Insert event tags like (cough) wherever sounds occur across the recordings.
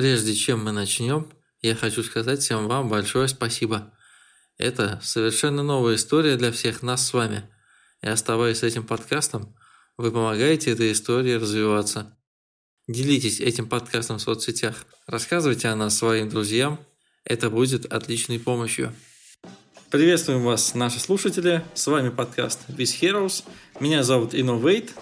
Прежде чем мы начнем, я хочу сказать всем вам большое спасибо. Это совершенно новая история для всех нас с вами. И оставаясь этим подкастом, вы помогаете этой истории развиваться. Делитесь этим подкастом в соцсетях, рассказывайте о нас своим друзьям. Это будет отличной помощью. Приветствуем вас, наши слушатели. С вами подкаст With Heroes. Меня зовут Innovate.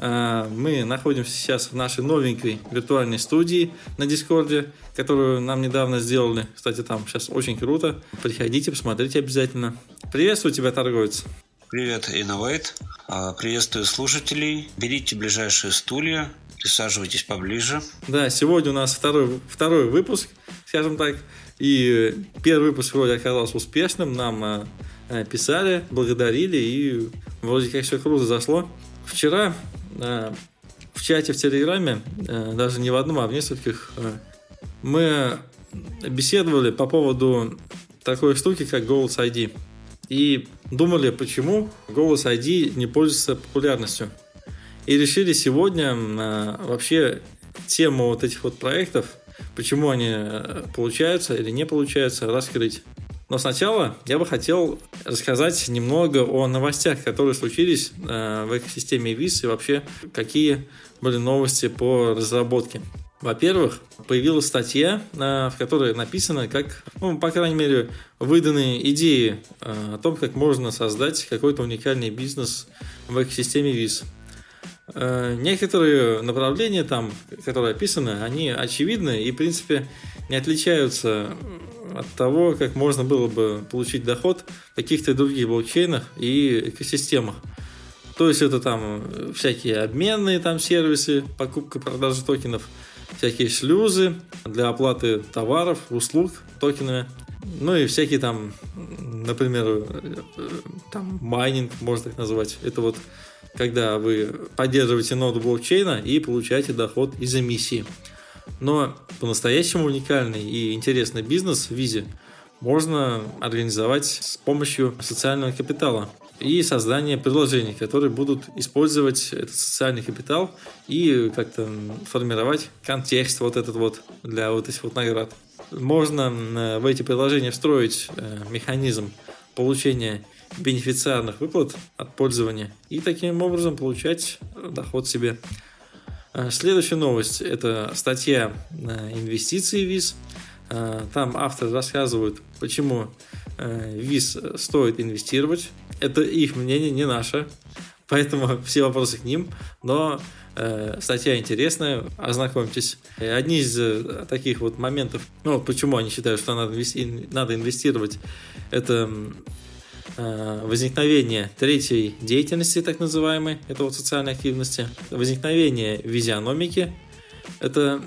А, мы находимся сейчас в нашей новенькой виртуальной студии на Дискорде, которую нам недавно сделали. Кстати, там сейчас очень круто. Приходите, посмотрите обязательно. Приветствую тебя, торговец. Привет, Innovate. А, приветствую слушателей. Берите ближайшие стулья, присаживайтесь поближе. Да, сегодня у нас второй, второй выпуск, скажем так. И первый выпуск вроде оказался успешным. Нам а, писали, благодарили, и вроде как все круто зашло. Вчера Э, в чате в Телеграме, э, даже не в одном, а в нескольких, э, мы беседовали по поводу такой штуки, как Голос ID. И думали, почему Голос ID не пользуется популярностью. И решили сегодня вообще тему вот этих вот проектов, почему они получаются или не получаются, раскрыть. Но сначала я бы хотел рассказать немного о новостях, которые случились э, в экосистеме ВИС и вообще какие были новости по разработке. Во-первых, появилась статья, э, в которой написано, как, ну, по крайней мере, выданные идеи э, о том, как можно создать какой-то уникальный бизнес в экосистеме ВИС. Некоторые направления там, которые описаны, они очевидны и, в принципе, не отличаются от того, как можно было бы получить доход в каких-то других блокчейнах и экосистемах. То есть это там всякие обменные там сервисы, покупка, продажа токенов, всякие шлюзы для оплаты товаров, услуг токенами. Ну и всякие там, например, там майнинг, можно так назвать. Это вот когда вы поддерживаете ноду блокчейна и получаете доход из эмиссии. Но по-настоящему уникальный и интересный бизнес в Визе можно организовать с помощью социального капитала и создания приложений, которые будут использовать этот социальный капитал и как-то формировать контекст вот этот вот для вот этих вот наград. Можно э, в эти приложения встроить э, механизм получения бенефициарных выплат от пользования и таким образом получать доход себе. Э, следующая новость – это статья «Инвестиции ВИЗ». Э, там автор рассказывает, почему э, ВИЗ стоит инвестировать. Это их мнение, не наше. (laughs) Поэтому все вопросы к ним. Но статья интересная, ознакомьтесь. Одни из таких вот моментов, ну, почему они считают, что надо инвестировать, это Э, возникновение третьей деятельности, так называемой, это вот социальной активности, возникновение визиономики, это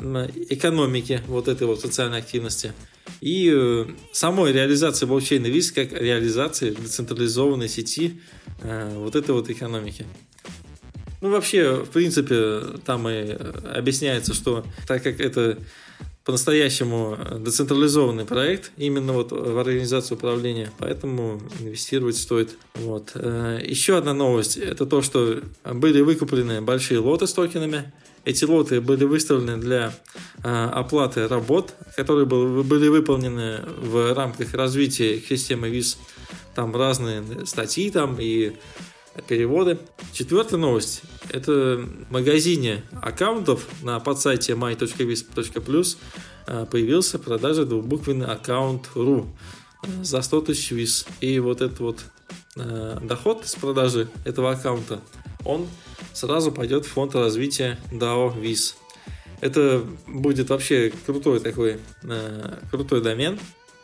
экономики вот этой вот социальной активности, и э, самой реализации блокчейна ВИЗ как реализации децентрализованной сети э, вот этой вот экономики. Ну, вообще, в принципе, там и объясняется, что так как это по-настоящему децентрализованный проект именно вот в организацию управления, поэтому инвестировать стоит. Вот. Э, еще одна новость – это то, что были выкуплены большие лоты с токенами. Эти лоты были выставлены для э, оплаты работ, которые были выполнены в рамках развития системы ВИЗ. Там разные статьи там и переводы. Четвертая новость. Это в магазине аккаунтов на подсайте my.vis.plus э, появился в продаже двухбуквенный аккаунт .ru э, за 100 тысяч виз. И вот этот вот э, доход с продажи этого аккаунта, он сразу пойдет в фонд развития DAO Viz. Это будет вообще крутой такой, крутой домен,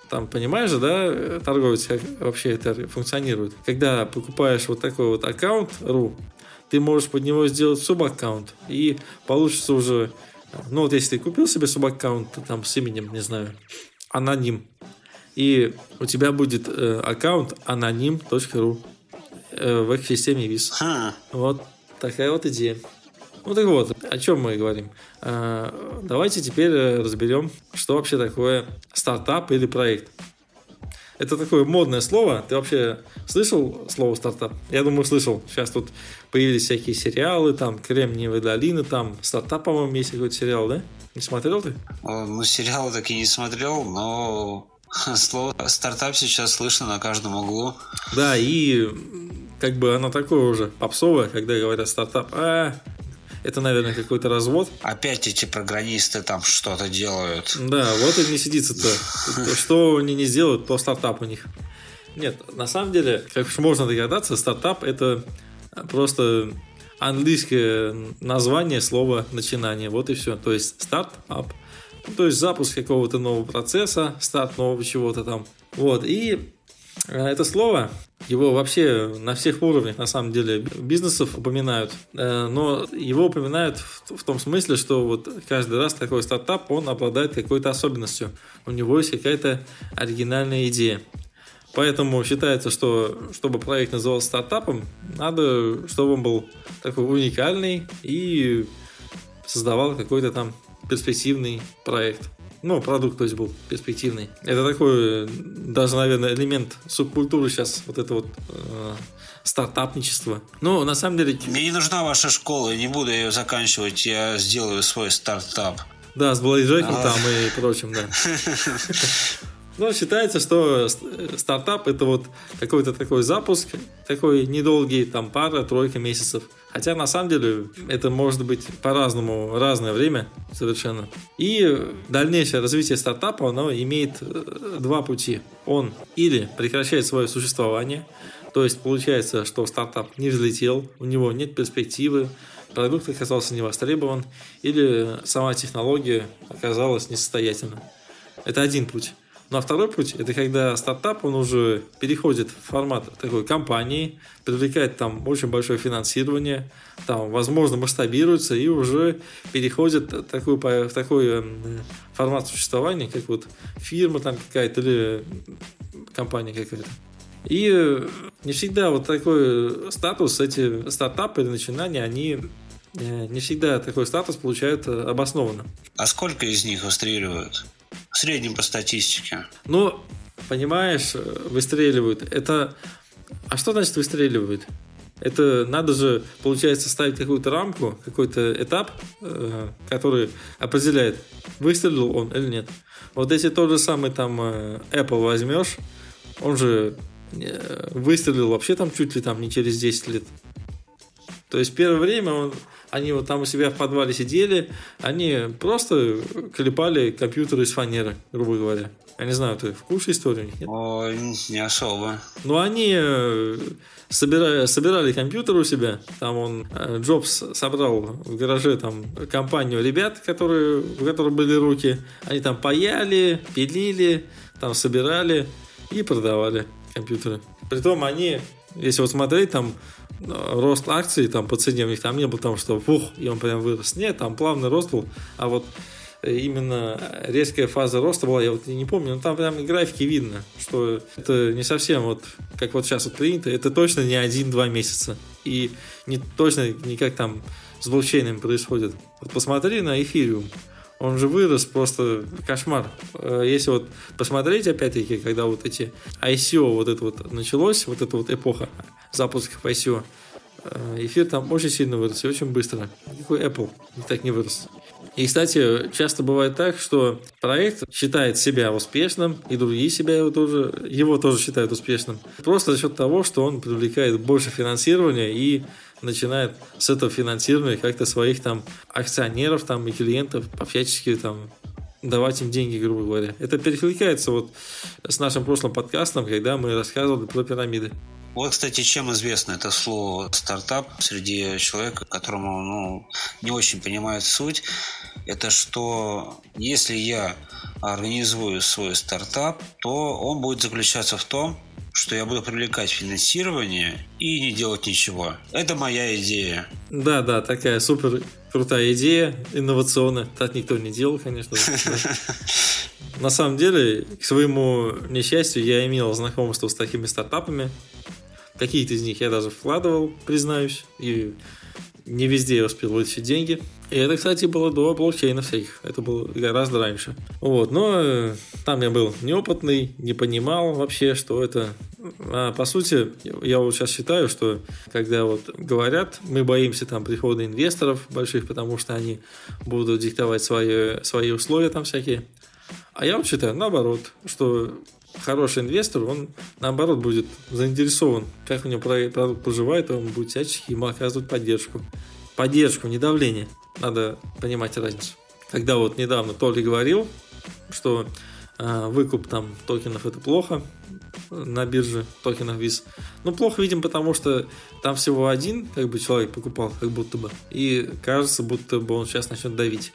там, понимаешь же, да, торговец, как вообще это функционирует. Когда покупаешь вот такой вот аккаунт .ru, ты можешь под него сделать субаккаунт, и получится уже, ну вот если ты купил себе субаккаунт, там с именем, не знаю, аноним, и у тебя будет э, аккаунт аноним.ру э, в экосистеме ВИС. Вот такая вот идея. Ну так вот, о чем мы говорим? А, давайте теперь э, разберем, что вообще такое стартап или проект. Это такое модное слово. Ты вообще слышал слово стартап? Я думаю, слышал. Сейчас тут появились всякие сериалы, там Кремниевые долины, там стартап, по-моему, есть какой-то сериал, да? Не смотрел ты? Ну, сериал так и не смотрел, но (laughs) слово стартап сейчас слышно на каждом углу. Да, и как бы оно такое уже попсовое, когда говорят стартап. А, это, наверное, какой-то развод. Опять эти программисты там что-то делают. Да, вот и не сидится-то. Что они не сделают, то стартап у них. Нет, на самом деле, как уж можно догадаться, стартап это просто английское название слова начинание. Вот и все. То есть стартап. То есть запуск какого-то нового процесса, старт нового чего-то там. Вот. И это слово его вообще на всех уровнях, на самом деле, бизнесов упоминают. Э, но его упоминают в том смысле, что вот каждый раз такой стартап, он обладает какой-то особенностью. У него есть какая-то оригинальная идея. Поэтому считается, что чтобы проект назывался стартапом, надо, чтобы он был такой уникальный и создавал какой-то там перспективный проект ну, продукт, то есть был перспективный. Это такой, даже, наверное, элемент субкультуры сейчас, вот это вот э, стартапничество. Ну, на самом деле... Мне не нужна ваша школа, не буду ее заканчивать, я сделаю свой стартап. Да, с Блейджеком а... там и прочим, да. (laughs) Но считается, что стартап это вот какой-то такой запуск, такой недолгий, там пара-тройка месяцев. Хотя на самом деле это может быть по-разному, разное время совершенно. И дальнейшее развитие стартапа, оно имеет э, два пути. Он или прекращает свое существование, то есть получается, что стартап не взлетел, у него нет перспективы, продукт оказался не востребован, или сама технология оказалась несостоятельна. Это один путь. Ну а второй путь – это когда стартап, он уже переходит в формат такой компании, привлекает там очень большое финансирование, там, возможно, масштабируется и уже переходит в такой, в такой эм, формат существования, как вот фирма там какая-то или компания какая-то. И э, не всегда вот такой статус, эти стартапы или начинания, они э, не всегда такой статус получают э, обоснованно. А сколько из них выстреливают? В среднем по статистике. Ну, понимаешь, выстреливают. Это... А что значит выстреливают? Это надо же, получается, ставить какую-то рамку, какой-то этап, э, который определяет, выстрелил он или нет. Вот если тот же самый там э, Apple возьмешь, он же э, выстрелил вообще там чуть ли там не через 10 лет. То есть первое время он они вот там у себя в подвале сидели, они просто клепали компьютеры из фанеры, грубо говоря. Я не знаю, ты в курсе историю? Нет? О, не особо. Ну, они э, собирали, собирали компьютер у себя. Там он, э, Джобс собрал в гараже там компанию ребят, которые, у которых были руки. Они там паяли, пилили, там собирали и продавали компьютеры. Притом они, если вот смотреть, там рост акций там по цене у них там не было там, что фух, и он прям вырос. Нет, там плавный рост был, а вот э, именно резкая фаза роста была, я вот не помню, но там прям графики видно, что это не совсем вот, как вот сейчас вот принято, это точно не один-два месяца. И не точно не как там с блокчейном происходит. Вот посмотри на эфириум. Он же вырос просто кошмар. Э, если вот посмотреть, опять-таки, когда вот эти ICO вот это вот началось, вот эта вот эпоха запусков ICO, э, эфир там очень сильно вырос и очень быстро. Никакой Apple так не вырос. И, кстати, часто бывает так, что проект считает себя успешным, и другие себя его тоже, его тоже считают успешным. Просто за счет того, что он привлекает больше финансирования и начинает с этого финансирования как-то своих там акционеров там и клиентов всячески там давать им деньги, грубо говоря. Это перекликается вот с нашим прошлым подкастом, когда мы рассказывали про пирамиды. Вот, кстати, чем известно это слово стартап среди человека, которому ну, не очень понимает суть, это что если я организую свой стартап, то он будет заключаться в том, что я буду привлекать финансирование и не делать ничего. Это моя идея. Да, да, такая супер крутая идея, инновационная. Так никто не делал, конечно. (laughs) На самом деле, к своему несчастью, я имел знакомство с такими стартапами. Какие-то из них я даже вкладывал, признаюсь, и не везде я успел вытащить деньги. И это, кстати, было до блокчейна всяких. Это было гораздо раньше. Вот, но э, там я был неопытный, не понимал вообще, что это. А по сути, я вот сейчас считаю, что когда вот говорят, мы боимся там прихода инвесторов больших, потому что они будут диктовать свои, свои условия там всякие. А я вот считаю, наоборот, что хороший инвестор, он наоборот будет заинтересован, как у него продукт поживает, он будет всячески ему оказывать поддержку. Поддержку, не давление. Надо понимать разницу. Когда вот недавно Толи говорил, что э, выкуп там токенов это плохо на бирже токенов ВИЗ. Ну, плохо, видим, потому что там всего один как бы человек покупал, как будто бы. И кажется, будто бы он сейчас начнет давить.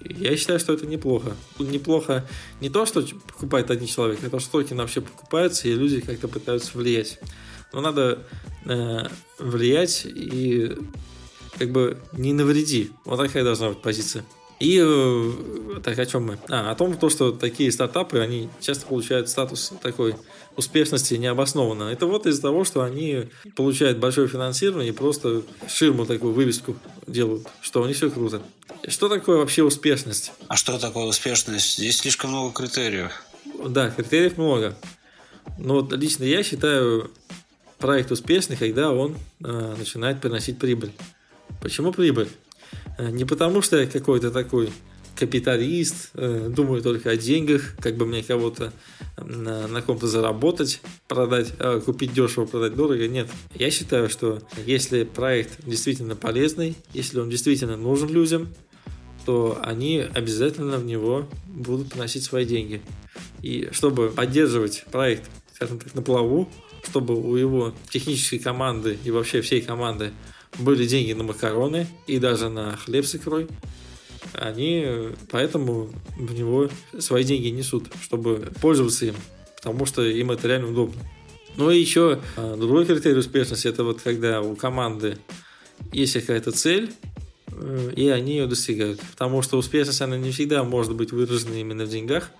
Я считаю, что это неплохо. Неплохо не то, что покупает один человек, а то, что токены вообще покупаются, и люди как-то пытаются влиять. Но надо э, влиять и как бы не навреди. Вот такая должна быть позиция. И э, так о чем мы? А, о том, то, что такие стартапы, они часто получают статус такой успешности необоснованно. Это вот из-за того, что они получают большое финансирование и просто ширму такую вывеску делают, что у них все круто. Что такое вообще успешность? А что такое успешность? Здесь слишком много критериев. Да, критериев много. Но вот лично я считаю проект успешный, когда он э, начинает приносить прибыль. Почему прибыль? Э, не потому, что я какой-то такой капиталист, э, думаю только о деньгах, как бы мне кого-то на, на ком-то заработать, продать, э, купить дешево, продать дорого. Нет. Я считаю, что если проект действительно полезный, если он действительно нужен людям, то они обязательно в него будут приносить свои деньги. И чтобы поддерживать проект, скажем так, на плаву, чтобы у его технической команды и вообще всей команды были деньги на макароны и даже на хлеб с икрой, они поэтому в него свои деньги несут, чтобы пользоваться им, потому что им это реально удобно. Ну и еще а, другой критерий успешности это вот когда у команды есть какая-то цель, э, и они ее достигают. Потому что успешность, она не всегда может быть выражена именно в деньгах,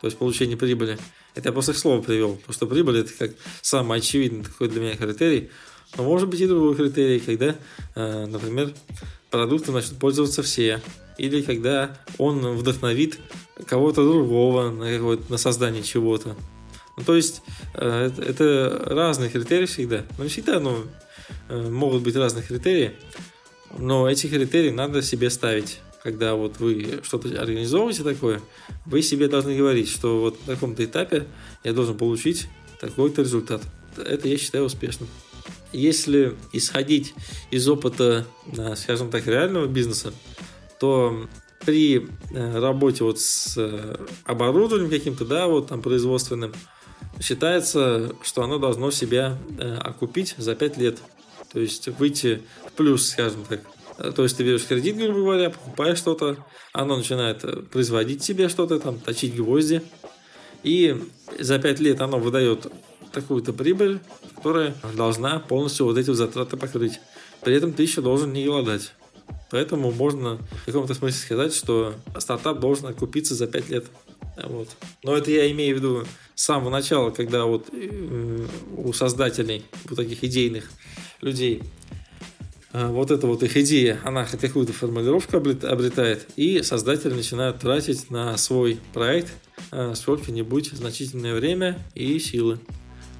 то есть получение прибыли. Это я просто к слову привел, потому что прибыль это как самый очевидный такой для меня критерий. Но может быть и другой критерий, когда, э, например, продуктом начнут пользоваться все. Или когда он вдохновит кого-то другого на, на создание чего-то. Ну, то есть э, это, это разные критерии всегда. Но не всегда ну, э, могут быть разные критерии. Но эти критерии надо себе ставить. Когда вот вы что-то организовываете такое, вы себе должны говорить, что вот на таком-то этапе я должен получить такой-то результат. Это я считаю успешным если исходить из опыта, э, скажем так, реального бизнеса, то при э, работе вот с э, оборудованием каким-то, да, вот там производственным, считается, что оно должно себя окупить за 5 лет. То есть выйти в плюс, скажем так. То есть ты берешь кредит, грубо говоря, покупаешь что-то, оно начинает производить себе что-то, там, точить гвозди, и за 5 лет оно выдает такую-то прибыль, которая должна полностью вот эти затраты покрыть. При этом ты еще должен не голодать. Поэтому можно в каком-то смысле сказать, что стартап должен окупиться за 5 лет. Вот. Но это я имею в виду с самого начала, когда вот э, у создателей, у таких идейных людей, э, вот эта вот их идея, она какую-то формулировку обретает, и создатели начинают тратить на свой проект э, сколько-нибудь значительное время и силы.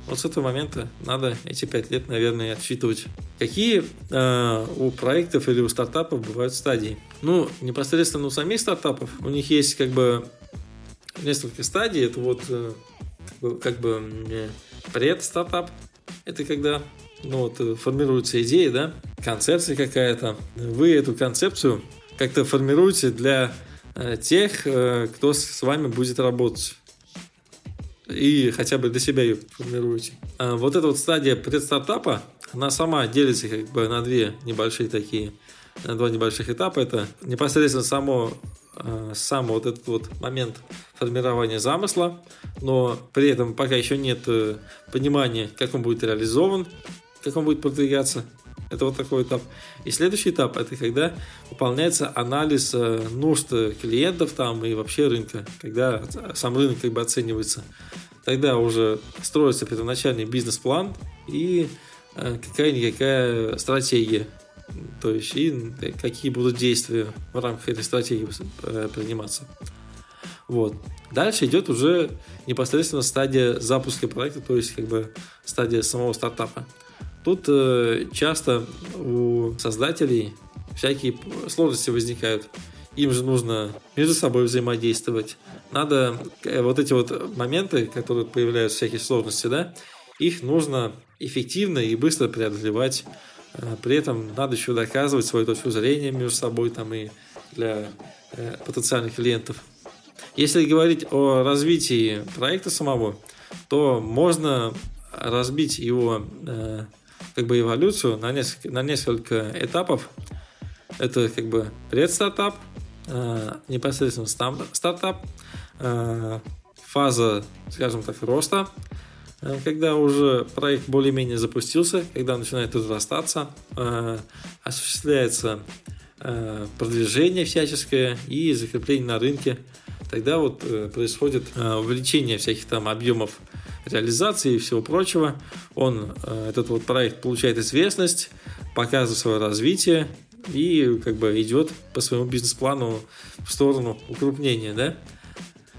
Вот с этого момента надо эти пять лет, наверное, отсчитывать. Какие э, у проектов или у стартапов бывают стадии? Ну, непосредственно у самих стартапов у них есть как бы несколько стадий. Это вот э, как бы э, пред-стартап. Это когда ну, вот, э, формируется идея, да, концепция какая-то. Вы эту концепцию как-то формируете для э, тех, э, кто с вами будет работать и хотя бы для себя ее формируете. А вот эта вот стадия предстартапа, она сама делится как бы на две небольшие такие, на два небольших этапа. Это непосредственно само а, сам вот этот вот момент формирования замысла, но при этом пока еще нет э, понимания, как он будет реализован, как он будет продвигаться. Это вот такой этап. И следующий этап это когда выполняется анализ э, нужд клиентов там и вообще рынка, когда сам рынок как бы оценивается. Тогда уже строится первоначальный бизнес-план и э, какая-никакая стратегия то есть и какие будут действия в рамках этой стратегии э, приниматься. Вот. Дальше идет уже непосредственно стадия запуска проекта, то есть как бы стадия самого стартапа. Тут э, часто у создателей всякие сложности возникают. Им же нужно между собой взаимодействовать. Надо э, вот эти вот моменты, которые появляются, всякие сложности, да, их нужно эффективно и быстро преодолевать. Э, при этом надо еще доказывать свою точку зрения между собой там и для э, потенциальных клиентов. Если говорить о развитии проекта самого, то можно разбить его как бы эволюцию на несколько, на несколько этапов. Это как бы предстартап, э, непосредственно стартап, э, фаза, скажем так, роста, э, когда уже проект более-менее запустился, когда начинает разрастаться, э, осуществляется э, продвижение всяческое и закрепление на рынке, тогда вот э, происходит э, увеличение всяких там объемов реализации и всего прочего. Он, э, этот вот проект получает известность, показывает свое развитие и как бы идет по своему бизнес-плану в сторону укрупнения, да.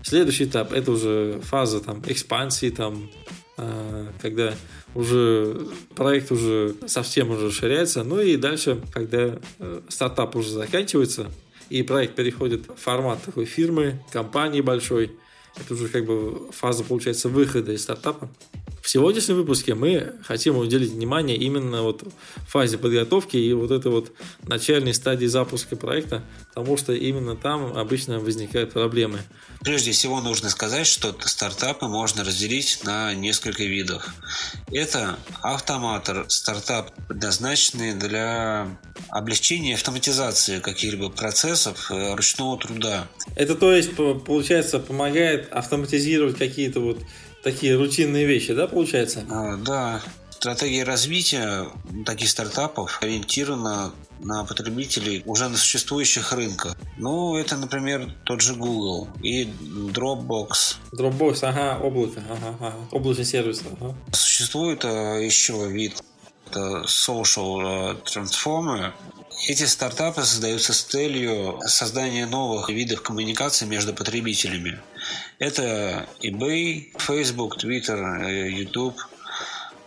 Следующий этап это уже фаза там экспансии, там, э, когда уже проект уже совсем уже расширяется, ну и дальше, когда э, стартап уже заканчивается, и проект переходит в формат такой фирмы, компании большой, это уже как бы фаза, получается, выхода из стартапа. В сегодняшнем выпуске мы хотим уделить внимание именно вот фазе подготовки и вот этой вот начальной стадии запуска проекта, потому что именно там обычно возникают проблемы. Прежде всего нужно сказать, что стартапы можно разделить на несколько видов. Это автоматор, стартап, предназначенный для облегчения автоматизации каких-либо процессов э, ручного труда. Это то есть, получается, помогает автоматизировать какие-то вот такие рутинные вещи, да, получается? А, да. Стратегия развития таких стартапов ориентирована на потребителей уже на существующих рынках. Ну, это, например, тот же Google и Dropbox. Dropbox, ага, облако, ага, ага. облачный сервис. Ага. Существует а, еще вид это Social Transformer. Эти стартапы создаются с целью создания новых видов коммуникации между потребителями. Это eBay, Facebook, Twitter, э, YouTube.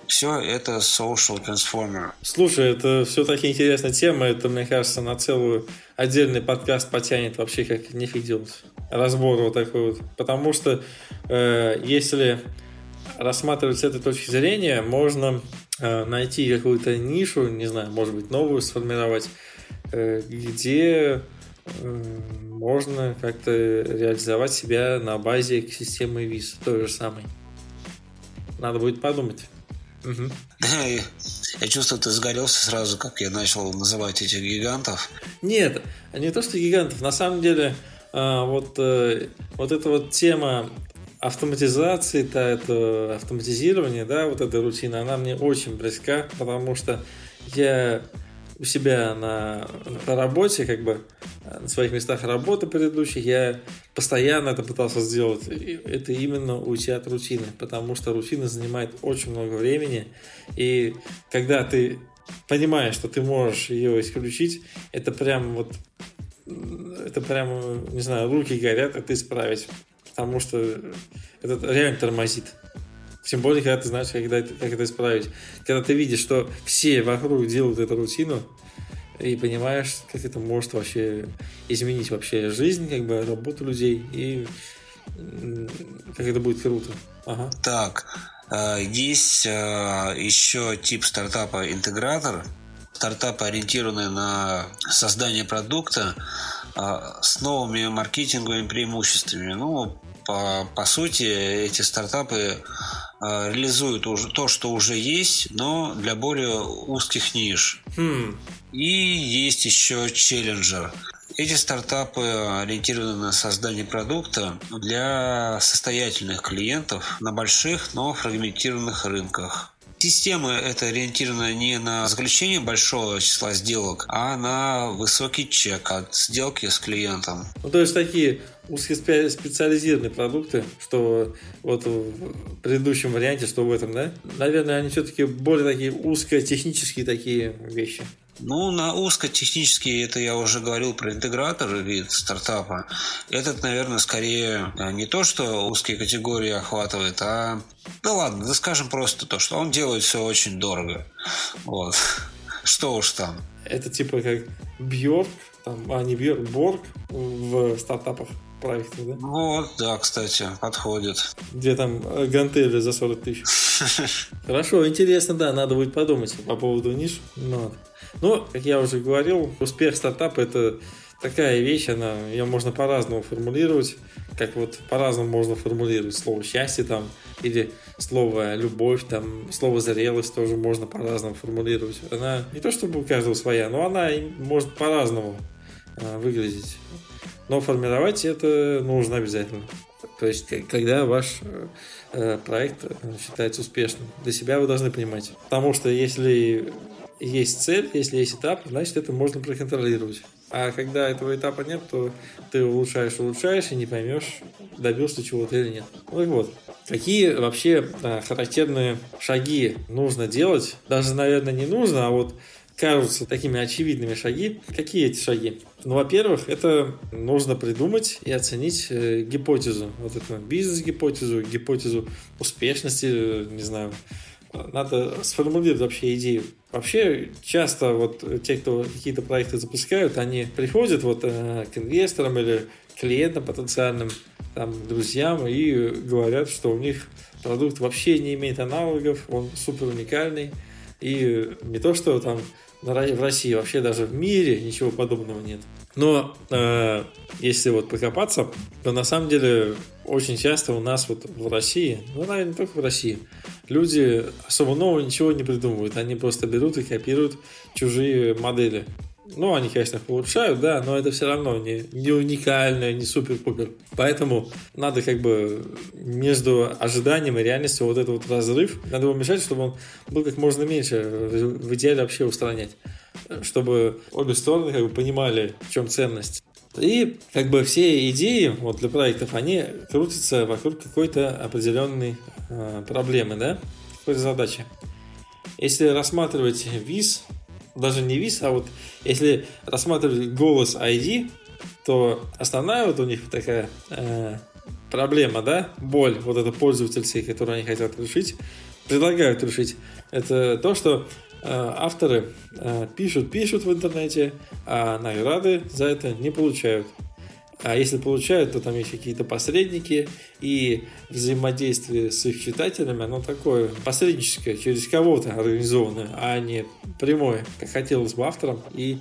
Все это social transformer. Слушай, это все-таки интересная тема. Это, мне кажется, на целую отдельный подкаст потянет вообще как нифиг делать. Разбор вот такой вот. Потому что э, если рассматривать с этой точки зрения, можно найти какую-то нишу, не знаю, может быть, новую сформировать, э, где можно как-то реализовать себя на базе системы ВИЗ, той же самой. Надо будет подумать. Угу. Я чувствую, ты сгорелся сразу, как я начал называть этих гигантов. Нет, не то, что гигантов. На самом деле, а, вот, э, вот эта вот тема автоматизации, то это автоматизирование, да, вот эта рутина, она мне очень близка, потому что я у себя на, на работе, как бы на своих местах работы предыдущих, я постоянно это пытался сделать. Это именно уйти от рутины, потому что рутина занимает очень много времени. И когда ты понимаешь, что ты можешь ее исключить, это прям вот это прям, не знаю, руки горят, а ты справить. Потому что это реально тормозит. Тем более, когда ты знаешь, когда это, как это исправить. Когда ты видишь, что все вокруг делают эту рутину, и понимаешь, как это может вообще изменить вообще жизнь, как бы работу людей, и как это будет круто. Ага. Так, э, есть э, еще тип стартапа интегратор. Стартапы, ориентированные на создание продукта э, с новыми маркетинговыми преимуществами. Ну, по, по сути, эти стартапы Э, реализуют уже то, что уже есть, но для более узких ниш. Хм. И есть еще челленджер. Эти стартапы ориентированы на создание продукта для состоятельных клиентов на больших, но фрагментированных рынках. Система это ориентирована не на заключение большого числа сделок, а на высокий чек от сделки с клиентом. Ну, то есть такие узкоспециализированные продукты, что вот в предыдущем варианте, что в этом, да? Наверное, они все-таки более такие узкотехнические такие вещи. Ну, на узкотехнический, это я уже говорил про интегратор вид стартапа. Этот, наверное, скорее э, не то, что узкие категории охватывает, а... Да ладно, да скажем просто то, что он делает все очень дорого. Вот. (laughs) Что уж там. Это типа как Бьорк, там, а не Бьорк, Борг в стартапах проектах, да? Вот, да, кстати, подходит. Где там э, гантели за 40 тысяч. (laughs) Хорошо, интересно, да, надо будет подумать по поводу ниш. Ну, ну, как я уже говорил, успех стартапа это такая вещь, она, ее можно по-разному формулировать, как вот по-разному можно формулировать слово счастье там, или слово любовь, там, слово зрелость тоже можно по-разному формулировать. Она не то чтобы у каждого своя, но она может по-разному выглядеть. Но формировать это нужно обязательно. То есть, когда ваш э, э, проект считается успешным, для себя вы должны понимать. Потому что если есть цель, если есть этап, значит, это можно проконтролировать. А когда этого этапа нет, то ты улучшаешь, улучшаешь и не поймешь, добился чего-то или нет. Ну и вот. Какие вообще да, характерные шаги нужно делать? Даже, наверное, не нужно, а вот кажутся такими очевидными шаги. Какие эти шаги? Ну, во-первых, это нужно придумать и оценить э, гипотезу. Вот эту бизнес-гипотезу, гипотезу успешности, э, не знаю, надо сформулировать вообще идею. Вообще, часто вот те, кто какие-то проекты запускают, они приходят вот э, к инвесторам или клиентам потенциальным, там, друзьям и говорят, что у них продукт вообще не имеет аналогов, он супер уникальный. И не то, что там в России, вообще даже в мире ничего подобного нет. Но э, если вот покопаться, то на самом деле очень часто у нас вот в России, ну, наверное, только в России, люди особо нового ничего не придумывают. Они просто берут и копируют чужие модели. Ну, они, конечно, улучшают, да, но это все равно не, не уникально, не супер-пупер. Поэтому надо как бы между ожиданием и реальностью вот этот вот разрыв, надо уменьшать, чтобы он был как можно меньше, в идеале вообще устранять. Чтобы обе стороны как бы понимали, в чем ценность. И как бы все идеи вот, для проектов, они крутятся вокруг какой-то определенной э, проблемы, да, какой-то задачи. Если рассматривать виз, даже не виз, а вот если рассматривать голос ID, то основная вот у них такая э, проблема, да, боль, вот это пользовательские, которые они хотят решить, предлагают решить, это то, что Э, авторы э, пишут, пишут в интернете, а награды за это не получают. А если получают, то там есть какие-то посредники, и взаимодействие с их читателями, оно такое посредническое, через кого-то организованное, а не прямое, как хотелось бы авторам и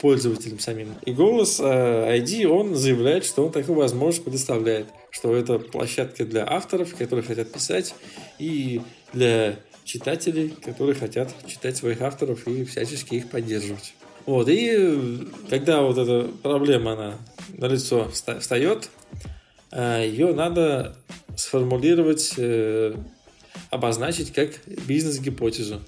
пользователям самим. И голос ID, э, он заявляет, что он такую возможность предоставляет, что это площадка для авторов, которые хотят писать, и для читателей, которые хотят читать своих авторов и всячески их поддерживать. Вот, и когда вот эта проблема, она на лицо встает, э, ее надо сформулировать, э, обозначить как бизнес-гипотезу.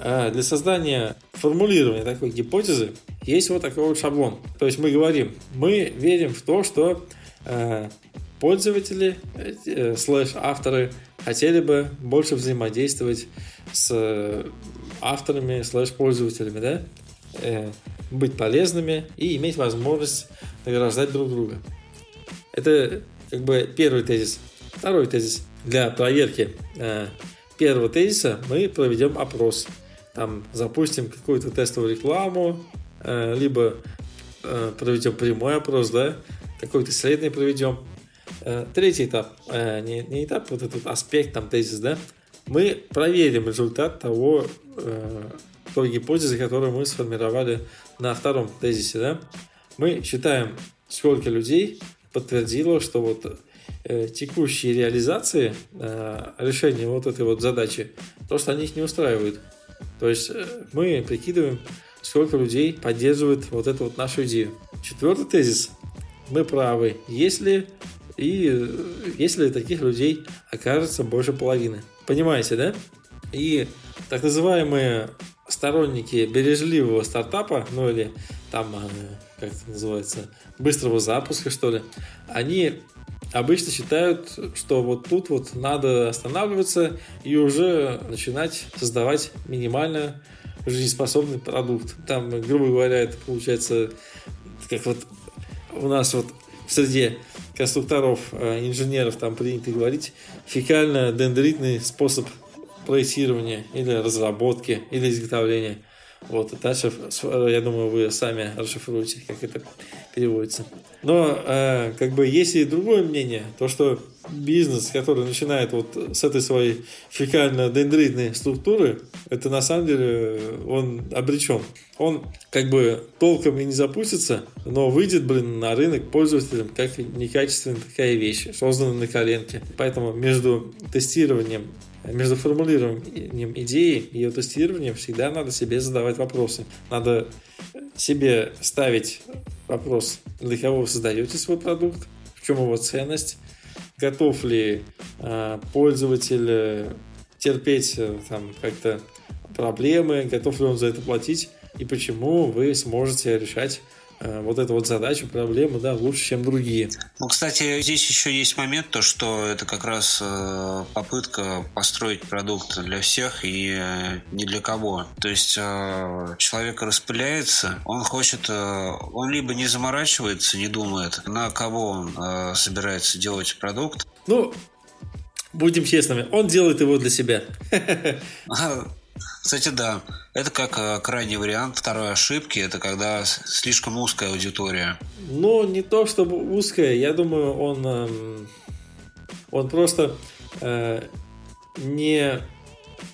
А для создания формулирования такой гипотезы есть вот такой вот шаблон. То есть мы говорим, мы верим в то, что э, пользователи, слэш авторы хотели бы больше взаимодействовать с э, авторами, слэш-пользователями, да, э, быть полезными и иметь возможность награждать друг друга. Это как бы первый тезис. Второй тезис. Для проверки э, первого тезиса мы проведем опрос. Там запустим какую-то тестовую рекламу, э, либо э, проведем прямой опрос, да, какой-то исследование проведем Э, третий этап, э, не, не этап, вот этот аспект, там, тезис, да, мы проверим результат того, э, той гипотезы, которую мы сформировали на втором тезисе, да. Мы считаем, сколько людей подтвердило, что вот текущие реализации решения вот этой вот задачи, то, что они их не устраивают. То есть мы прикидываем, сколько людей поддерживает вот эту вот нашу идею. Четвертый тезис. Мы правы, если и э, если таких людей окажется больше половины. Понимаете, да? И так называемые сторонники бережливого стартапа, ну или там, э, как это называется, быстрого запуска, что ли, они обычно считают, что вот тут вот надо останавливаться и уже начинать создавать минимально жизнеспособный продукт. Там, грубо говоря, это получается, как вот у нас вот в среде конструкторов, э, инженеров там принято говорить, фекально-дендритный способ проектирования или разработки, или изготовления. Вот, и дальше, я думаю, вы сами расшифруете, как это переводится. Но, э, как бы, есть и другое мнение, то, что бизнес, который начинает вот с этой своей фекально-дендритной структуры, это на самом деле он обречен. Он как бы толком и не запустится, но выйдет, блин, на рынок пользователям как некачественная такая вещь, созданная на коленке. Поэтому между тестированием между формулированием идеи и ее тестированием всегда надо себе задавать вопросы. Надо себе ставить вопрос, для кого вы создаете свой продукт, в чем его ценность, готов ли э, пользователь терпеть э, там как-то проблемы, готов ли он за это платить и почему вы сможете решать вот эту вот задачу, проблему, да, лучше, чем другие. Ну, кстати, здесь еще есть момент, то, что это как раз э, попытка построить продукт для всех и э, не для кого. То есть человек распыляется, он хочет, он либо не заморачивается, не думает, на кого он собирается делать продукт. Ну, будем честными, он делает его для себя. (laughs) Кстати, да. Это как э, крайний вариант второй ошибки. Это когда слишком узкая аудитория. Ну, не то чтобы узкая. Я думаю, он, эм, он просто э, не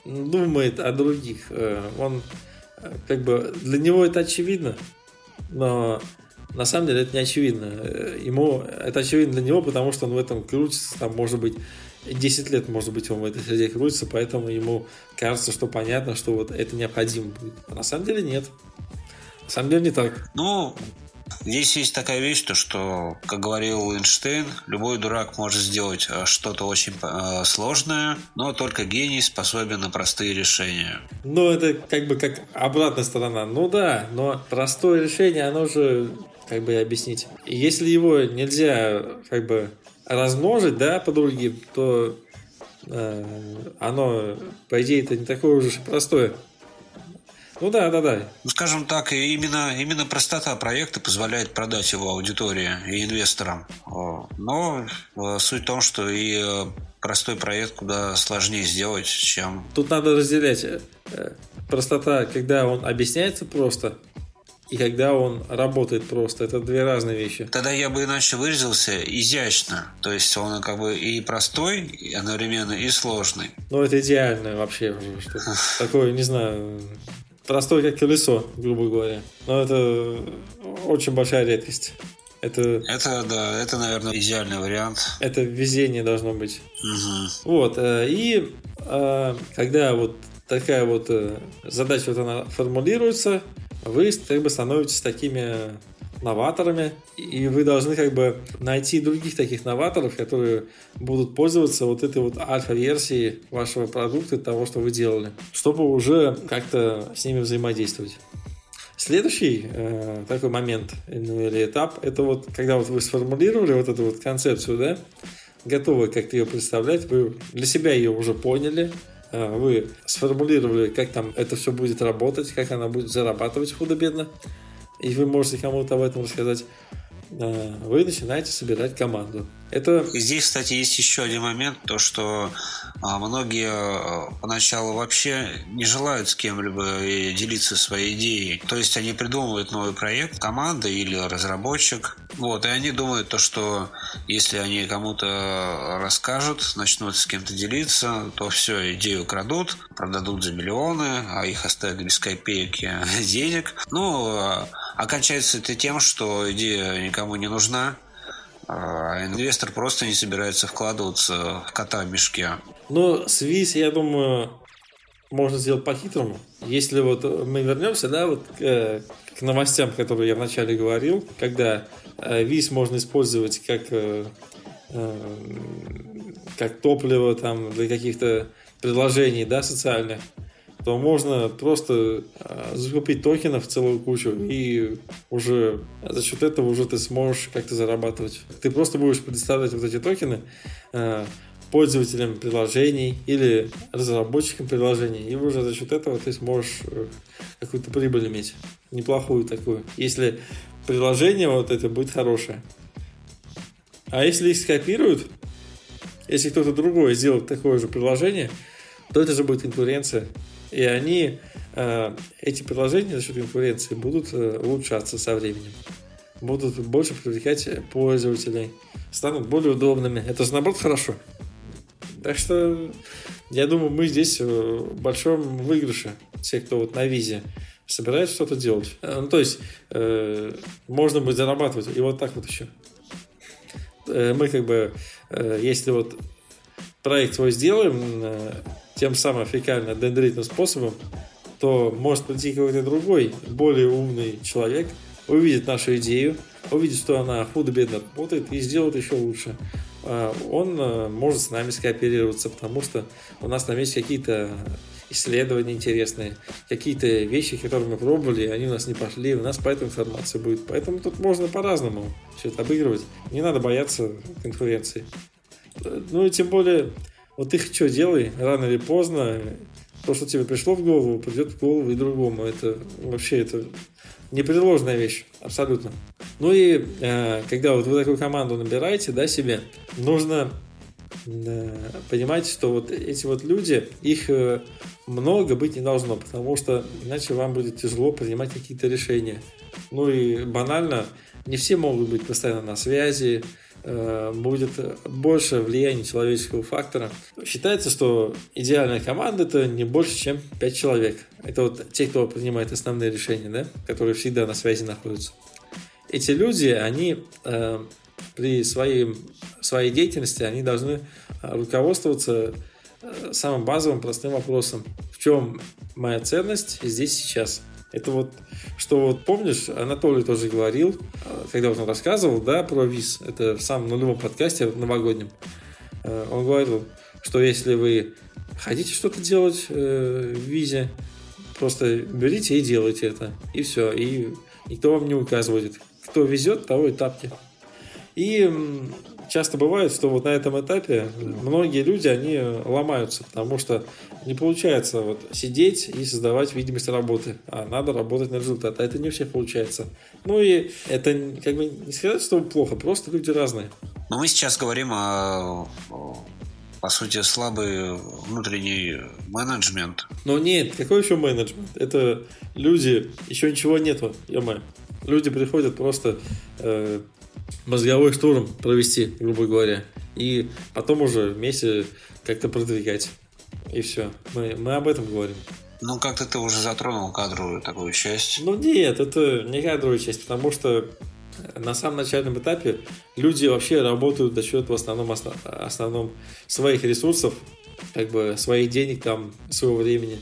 думает о других. Э, он как бы для него это очевидно, но на самом деле это не очевидно. Ему это очевидно для него, потому что он в этом крутится, там может быть 10 лет, может быть, он в этой среде крутится, поэтому ему кажется, что понятно, что вот это необходимо будет. А на самом деле нет. На самом деле не так. Ну, Здесь есть такая вещь, то, что, как говорил Эйнштейн, любой дурак может сделать э, что-то очень э, сложное, но только гений способен на простые решения. Ну, это как бы как обратная сторона. Ну да, но простое решение, оно же, как бы объяснить. Если его нельзя, как бы, размножить, да, по другим, то э, оно, по идее, это не такое уже простое. Ну да, да, да. Ну, скажем так, именно, именно простота проекта позволяет продать его аудитории и инвесторам. Но э, суть в том, что и э, простой проект куда сложнее сделать, чем... Тут надо разделять простота, когда он объясняется просто, и когда он работает просто. Это две разные вещи. Тогда я бы иначе выразился изящно. То есть он как бы и простой, и одновременно и сложный. Ну, это идеально вообще такое, не знаю, простой как колесо, грубо говоря. Но это очень большая редкость. Это, это, да, это, наверное, идеальный вариант. Это везение должно быть. Угу. Вот, э, и э, когда вот такая вот э, задача вот она формулируется, вы как бы становитесь такими новаторами, и вы должны как бы найти других таких новаторов, которые будут пользоваться вот этой вот альфа-версией вашего продукта, того, что вы делали, чтобы уже как-то с ними взаимодействовать. Следующий э, такой момент ну, или этап, это вот когда вот вы сформулировали вот эту вот концепцию, да, готовы как-то ее представлять, вы для себя ее уже поняли, вы сформулировали, как там это все будет работать, как она будет зарабатывать худо-бедно, и вы можете кому-то об этом рассказать, э, вы начинаете собирать команду. Это... Здесь, кстати, есть еще один момент, то, что а, многие а, поначалу вообще не желают с кем-либо делиться своей идеей. То есть они придумывают новый проект, команда или разработчик, вот, и они думают то, что если они кому-то расскажут, начнут с кем-то делиться, то все, идею крадут, продадут за миллионы, а их оставят без копейки (laughs) денег. Ну, а окончается это тем, что идея никому не нужна, а инвестор просто не собирается вкладываться в кота в мешке. Ну, с ВИС, я думаю, можно сделать по-хитрому. Если вот мы вернемся, да, вот к, э, к новостям, которые я вначале говорил, когда э, можно использовать как, э, как топливо там для каких-то предложений, да, социальных, то можно просто а, закупить токенов целую кучу и уже за счет этого уже ты сможешь как-то зарабатывать. Ты просто будешь предоставлять вот эти токены а, пользователем приложений или разработчиком приложений. И уже за счет этого ты сможешь э, какую-то прибыль иметь. Неплохую такую. Если приложение вот это будет хорошее. А если их скопируют, если кто-то другой сделает такое же приложение, то это же будет конкуренция. И они, э, эти приложения за счет конкуренции будут э, улучшаться со временем. Будут больше привлекать пользователей, станут более удобными. Это же наоборот хорошо. Так что я думаю, мы здесь в большом выигрыше. Те, кто вот на визе собирается что-то делать. Ну, то есть, э, можно будет зарабатывать. И вот так вот еще. Э, мы как бы, э, если вот проект свой сделаем э, тем самым фекально дендритным способом, то может прийти какой-то другой, более умный человек, увидит нашу идею, увидит, что она худо-бедно работает и сделает еще лучше. А он может с нами скооперироваться, потому что у нас там есть какие-то исследования интересные, какие-то вещи, которые мы пробовали, они у нас не пошли, у нас по этой информации будет. Поэтому тут можно по-разному все это обыгрывать. Не надо бояться конкуренции. Ну и тем более, вот ты что делай, рано или поздно, то, что тебе пришло в голову, придет в голову и другому. Это вообще это непреложная вещь, абсолютно. Ну и э, когда вот вы такую команду набираете, да, себе, нужно э, понимать, что вот эти вот люди, их э, много быть не должно, потому что иначе вам будет тяжело принимать какие-то решения. Ну и банально, не все могут быть постоянно на связи, будет больше влияния человеческого фактора. Считается, что идеальная команда это не больше, чем 5 человек. Это вот те, кто принимает основные решения, да, которые всегда на связи находятся. Эти люди, они э, при своей, своей деятельности, они должны руководствоваться Э, самым базовым простым вопросом. В чем моя ценность здесь сейчас? Это вот, что вот помнишь, Анатолий тоже говорил, э, когда он рассказывал, да, про ВИЗ, это в самом нулевом подкасте новогоднем, э, он говорил, что если вы хотите что-то делать в ВИЗе, просто берите и делайте это, и все, и никто вам не указывает. Кто везет, того и тапки. И часто бывает, что вот на этом этапе многие люди, они ломаются, потому что не получается вот сидеть и создавать видимость работы, а надо работать на результат, а это не у всех получается. Ну и это как бы не сказать, что плохо, просто люди разные. Но мы сейчас говорим о, по сути, слабый внутренний менеджмент. Но нет, какой еще менеджмент? Это люди, еще ничего нету, ё Люди приходят просто э, мозговой штурм провести, грубо говоря. И потом уже вместе как-то продвигать. И все. Мы, мы об этом говорим. Ну, как-то ты уже затронул кадровую такую часть. Ну, нет, это не кадровая часть, потому что на самом начальном этапе люди вообще работают за счет в основном, основном своих ресурсов, как бы своих денег, там, своего времени.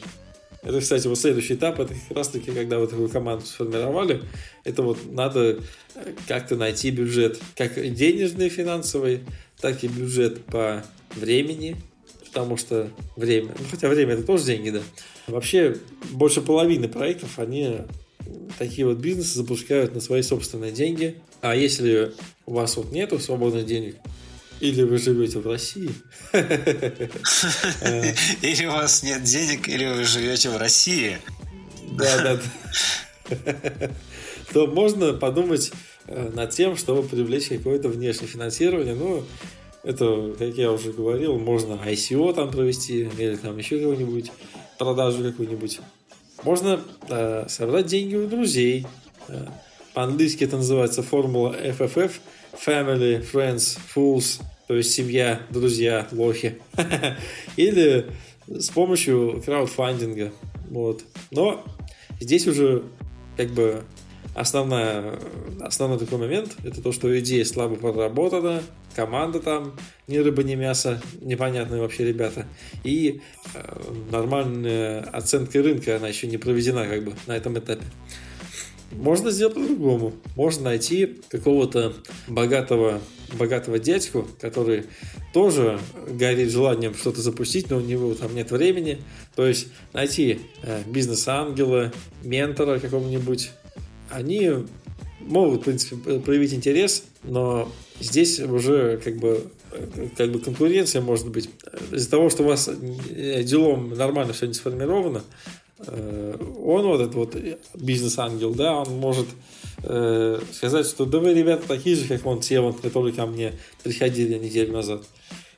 Это, кстати, вот следующий этап, это как раз таки, когда вы такую команду сформировали, это вот надо э, как-то найти бюджет, как денежный, финансовый, так и бюджет по времени, потому что время, ну, хотя время это тоже деньги, да. Вообще, больше половины проектов, они такие вот бизнесы запускают на свои собственные деньги, а если у вас вот нету свободных денег, или вы живете в России. (laughs) Или у вас нет денег, или вы живете в России. Да, да. То можно подумать э, над тем, чтобы привлечь какое-то внешнее финансирование. Ну, это, как я уже говорил, можно ICO там провести, или там еще какую-нибудь продажу какую-нибудь. Можно э, собрать деньги у друзей. Э, по-английски это называется формула FFF – family, friends, fools, то есть семья, друзья, лохи. (laughs) Или с помощью краудфандинга. Вот. Но здесь уже как бы основная, основной такой момент это то, что идея слабо проработана, команда там ни рыба, ни мясо, непонятные вообще ребята. И э, нормальная оценка рынка, она еще не проведена как бы на этом этапе. Можно сделать по-другому. Можно найти какого-то богатого, богатого дядьку, который тоже горит желанием что-то запустить, но у него там нет времени. То есть найти э, бизнес-ангела, ментора какого-нибудь. Они могут, в принципе, проявить интерес, но здесь уже как бы как бы конкуренция может быть. Из-за того, что у вас делом нормально все не сформировано, он вот этот вот бизнес-ангел, да, он может э, сказать, что да вы, ребята, такие же, как вон те, вот, которые ко мне приходили неделю назад.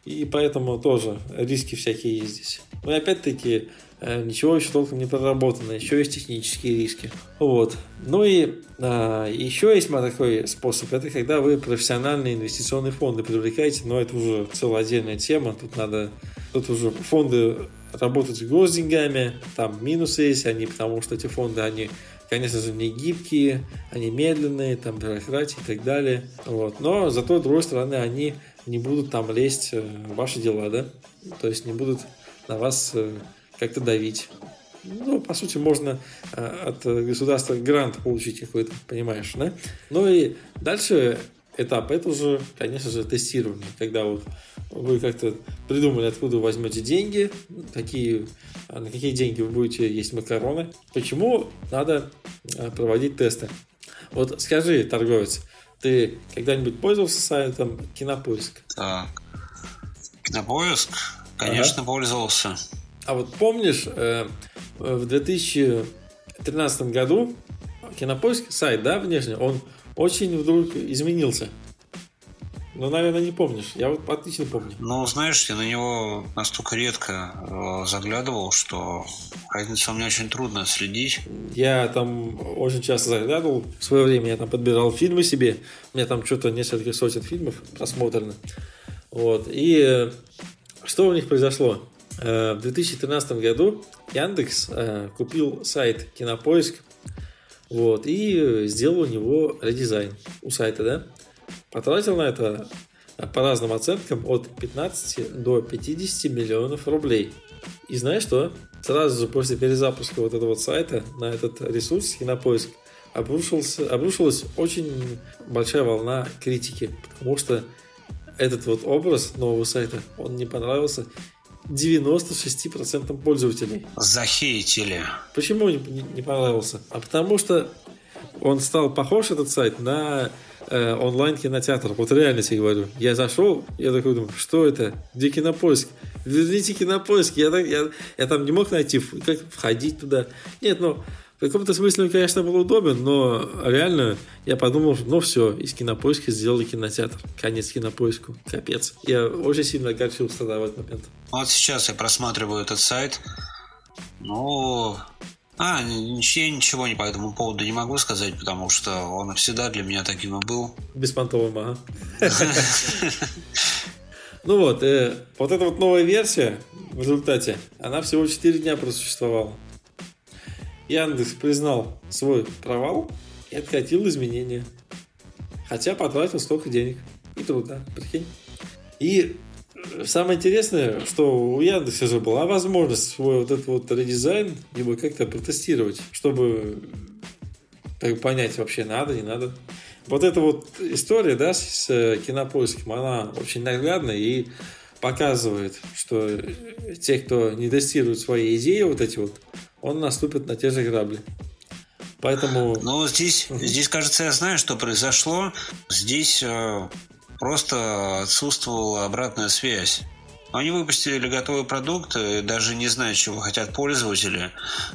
И поэтому тоже риски всякие есть здесь. Но опять-таки, э, ничего еще толком не проработано, еще есть технические риски. Вот. Ну и а, еще есть такой способ, это когда вы профессиональные инвестиционные фонды привлекаете, но это уже целая отдельная тема, тут надо, тут уже фонды работать госденьгами, там минусы есть, они, потому что эти фонды, они конечно же, не гибкие, они медленные, там бюрократия и так далее. Вот. Но зато, с другой стороны, они не будут там лезть э, в ваши дела, да? То есть не будут на вас э, как-то давить. Ну, по сути, можно э, от государства грант получить какой-то, понимаешь, да? Ну и дальше этап, это уже, конечно же, тестирование, когда вот вы как-то придумали, откуда вы возьмете деньги, какие, на какие деньги вы будете есть макароны, почему надо э, проводить тесты. Вот скажи, торговец, ты когда-нибудь пользовался сайтом Кинопоиск? Так, Кинопоиск? Конечно, ага. пользовался. А вот помнишь, э, в 2013 году Кинопоиск, сайт, да, внешне, он очень вдруг изменился. Ну, наверное, не помнишь. Я вот отлично помню. Ну, знаешь, я на него настолько редко э, заглядывал, что разницу мне очень трудно следить. Я там очень часто заглядывал. В свое время я там подбирал фильмы себе. У меня там что-то несколько сотен фильмов просмотрено. Вот. И э, что у них произошло? Э, в 2013 году Яндекс э, купил сайт Кинопоиск вот, и сделал у него редизайн у сайта, да. Потратил на это по разным оценкам от 15 до 50 миллионов рублей. И знаешь что? Сразу же после перезапуска вот этого сайта на этот ресурс Кинопоиск обрушился, обрушилась очень большая волна критики, потому что этот вот образ нового сайта, он не понравился 96% пользователей. Захейтили. Почему не, не понравился? А потому что он стал похож, этот сайт, на э, онлайн-кинотеатр. Вот реально тебе говорю. Я зашел, я такой думаю, что это? Где кинопоиск? Верните кинопоиск. Я, я, я там не мог найти, как входить туда. Нет, ну, в каком-то смысле он, конечно, был удобен, но реально я подумал, ну все, из кинопоиска сделали кинотеатр. Конец кинопоиску. Капец. Я очень сильно огорчился тогда в этот момент. Вот сейчас я просматриваю этот сайт. Ну, а, я ничего не по этому поводу не могу сказать, потому что он всегда для меня таким и был. Беспонтовым, ага. (laughs) Ну вот, э, вот эта вот новая версия в результате, она всего 4 дня просуществовала. Яндекс признал свой провал и откатил изменения. Хотя потратил столько денег и труда, прикинь. И самое интересное, что у Яндекса же была возможность свой вот этот вот редизайн его как-то протестировать, чтобы понять вообще надо, не надо. Вот эта вот история, да, с кинопоиском, она очень наглядная и показывает, что те, кто не тестирует свои идеи вот эти вот, он наступит на те же грабли. Поэтому... Ну, здесь, здесь, кажется, я знаю, что произошло. Здесь э, просто отсутствовала обратная связь. Они выпустили готовый продукт, даже не зная, чего хотят пользователи.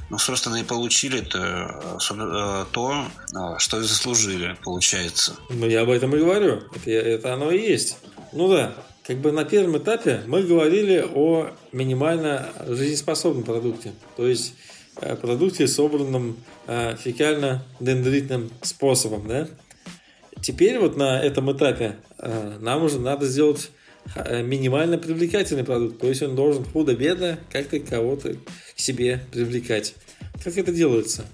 Ну, собственно, и получили то, э, то э, что и заслужили, получается. Ну, я об этом и говорю. Это, это оно и есть. Ну да, как бы на первом этапе мы говорили о минимально жизнеспособном продукте. То есть Э, продукте, собранном э, фекально-дендритным способом. Да? Теперь вот на этом этапе э, нам уже надо сделать минимально привлекательный продукт. То есть он должен худо-бедно как-то кого-то к себе привлекать. Как это делается?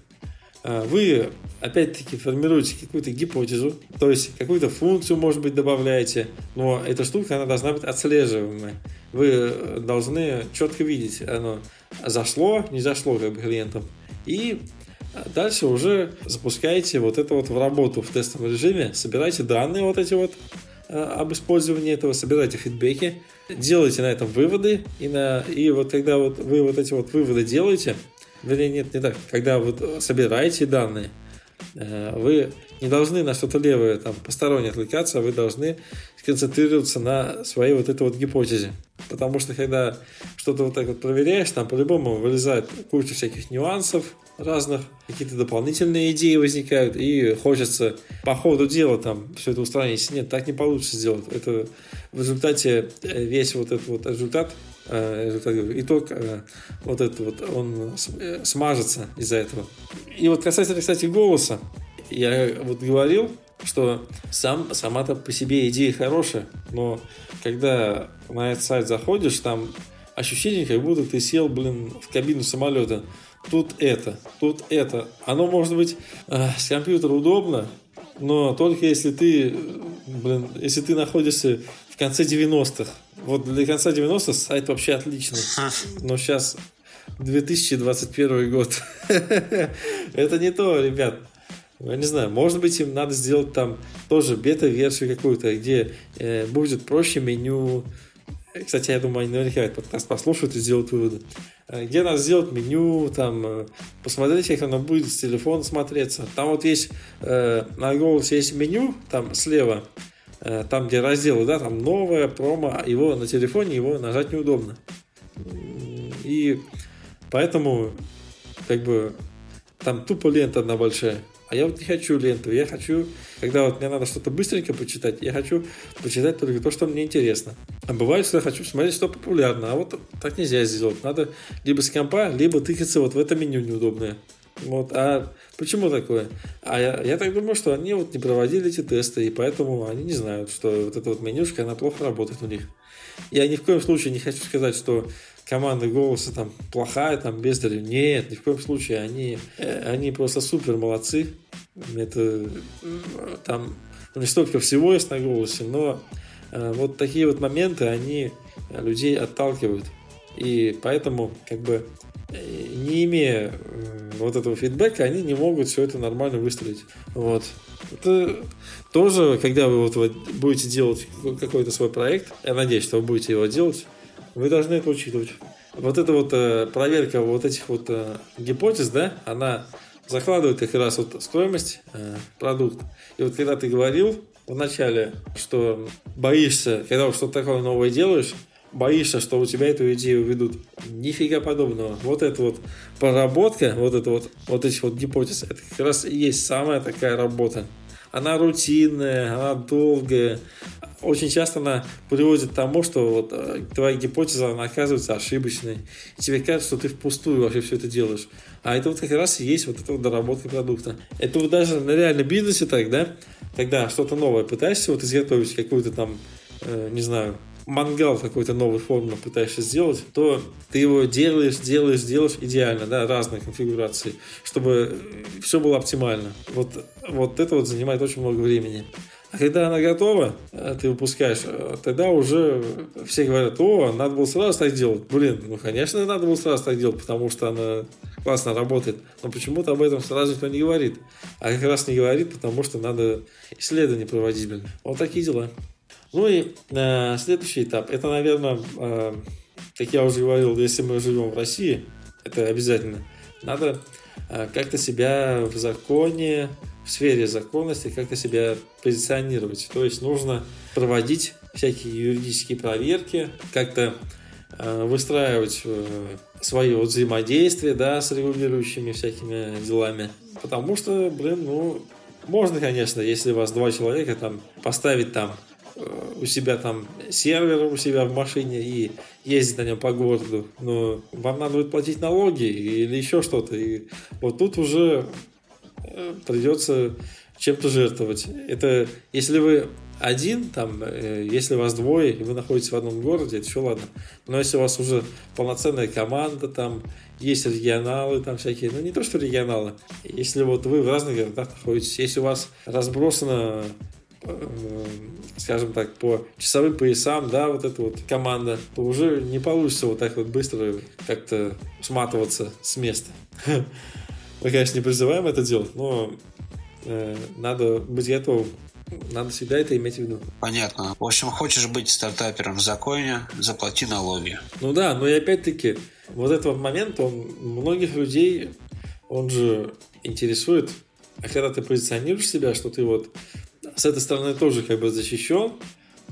Вы, опять-таки, формируете какую-то гипотезу, то есть какую-то функцию, может быть, добавляете, но эта штука, она должна быть отслеживаемая. Вы должны четко видеть, оно зашло, не зашло как бы клиентам. И дальше уже запускаете вот это вот в работу в тестовом режиме, собираете данные вот эти вот э, об использовании этого, собираете фидбэки, делаете на этом выводы, и, на, и вот когда вот вы вот эти вот выводы делаете, вернее, нет, не так, когда вот собираете данные, э, вы не должны на что-то левое, там, постороннее отвлекаться, а вы должны сконцентрироваться на своей вот этой вот гипотезе. Потому что когда что-то вот так вот проверяешь, там по-любому вылезает куча всяких нюансов разных, какие-то дополнительные идеи возникают, и хочется по ходу дела там все это устранить. Нет, так не получится сделать. Это в результате э, весь вот этот вот результат Э, итог э, вот этот вот, он смажется из-за этого. И вот касательно, кстати, голоса, я вот говорил, что сам, сама-то по себе идея хорошая, но когда на этот сайт заходишь, там ощущение, как будто ты сел, блин, в кабину самолета. Тут это, тут это. Оно может быть э, с компьютера удобно, но только если ты, блин, если ты находишься в конце 90-х, вот для конца 90-х сайт вообще отличный. Но сейчас 2021 год. (laughs) Это не то, ребят. Я не знаю, может быть, им надо сделать там тоже бета-версию какую-то, где э, будет проще меню. Кстати, я думаю, они наверняка этот подкаст послушают и сделают выводы. Э, где надо сделать меню, там, э, посмотреть, как оно будет с телефона смотреться. Там вот есть, э, на голос есть меню, там слева, Э, там, где разделы, да, там новое, промо, его на телефоне его нажать неудобно. И поэтому, как бы, там тупо лента одна большая. А я вот не хочу ленту, я хочу, когда вот мне надо что-то быстренько почитать, я хочу почитать только то, что мне интересно. А бывает, что я хочу смотреть, что популярно, а вот так нельзя сделать. Надо либо с компа, либо тыкаться вот в это меню неудобное. Вот, а почему такое? А я, я так думаю, что они вот не проводили эти тесты, и поэтому они не знают, что вот эта вот менюшка, она плохо работает у них. Я ни в коем случае не хочу сказать, что команда голоса там плохая, там без Нет, ни в коем случае. Они, э, они просто супер молодцы. Это там не столько всего есть на голосе, но э, вот такие вот моменты, они людей отталкивают. И поэтому, как бы, не имея вот этого фидбэка, они не могут все это нормально выстроить. Вот. Это тоже, когда вы вот будете делать какой-то свой проект, я надеюсь, что вы будете его делать, вы должны это учитывать. Вот эта вот э, проверка вот этих вот э, гипотез, да, она закладывает как раз вот стоимость э, продукта. И вот когда ты говорил вначале, что боишься, когда вот что-то такое новое делаешь, боишься, что у тебя эту идею ведут. Нифига подобного. Вот эта вот проработка, вот это вот, вот эти вот гипотезы, это как раз и есть самая такая работа. Она рутинная, она долгая. Очень часто она приводит к тому, что вот э, твоя гипотеза, она оказывается ошибочной. Тебе кажется, что ты впустую вообще все это делаешь. А это вот как раз и есть вот эта вот доработка продукта. Это вот даже на реальном бизнесе так, да? Когда что-то новое пытаешься вот изготовить, какую-то там, э, не знаю, мангал какой-то новой формы пытаешься сделать, то ты его делаешь, делаешь, делаешь идеально, да, разные конфигурации, чтобы все было оптимально. Вот, вот это вот занимает очень много времени. А когда она готова, э, ты выпускаешь, э, тогда уже все говорят, о, надо было сразу так делать. Блин, ну, конечно, надо было сразу так делать, потому что она классно работает. Но почему-то об этом сразу никто не говорит. А как раз не говорит, потому что надо исследования проводить, блин. Вот такие дела. Ну и э, следующий этап, это, наверное, э, как я уже говорил, если мы живем в России, это обязательно, надо э, как-то себя в законе, в сфере законности, как-то себя позиционировать. То есть нужно проводить всякие юридические проверки, как-то э, выстраивать э, свои вот взаимодействия, да, с регулирующими всякими делами. Потому что, блин, ну, можно, конечно, если у вас два человека, там, поставить там у себя там сервер у себя в машине и ездить на нем по городу, но вам надо будет платить налоги или еще что-то. И вот тут уже э, придется чем-то жертвовать. Это если вы один, там, э, если вас двое, и вы находитесь в одном городе, это еще ладно. Но если у вас уже полноценная команда, там, есть регионалы, там всякие, ну не то, что регионалы, если вот вы в разных городах находитесь, если у вас разбросано скажем так, по часовым поясам, да, вот эта вот команда, то уже не получится вот так вот быстро как-то сматываться с места. (laughs) Мы, конечно, не призываем это делать, но э, надо быть готовым. Надо всегда это иметь в виду. Понятно. В общем, хочешь быть стартапером в законе, заплати налоги. Ну да, но и опять-таки, вот этот вот момент, он многих людей, он же интересует А когда ты позиционируешь себя, что ты вот с этой стороны тоже как бы защищен,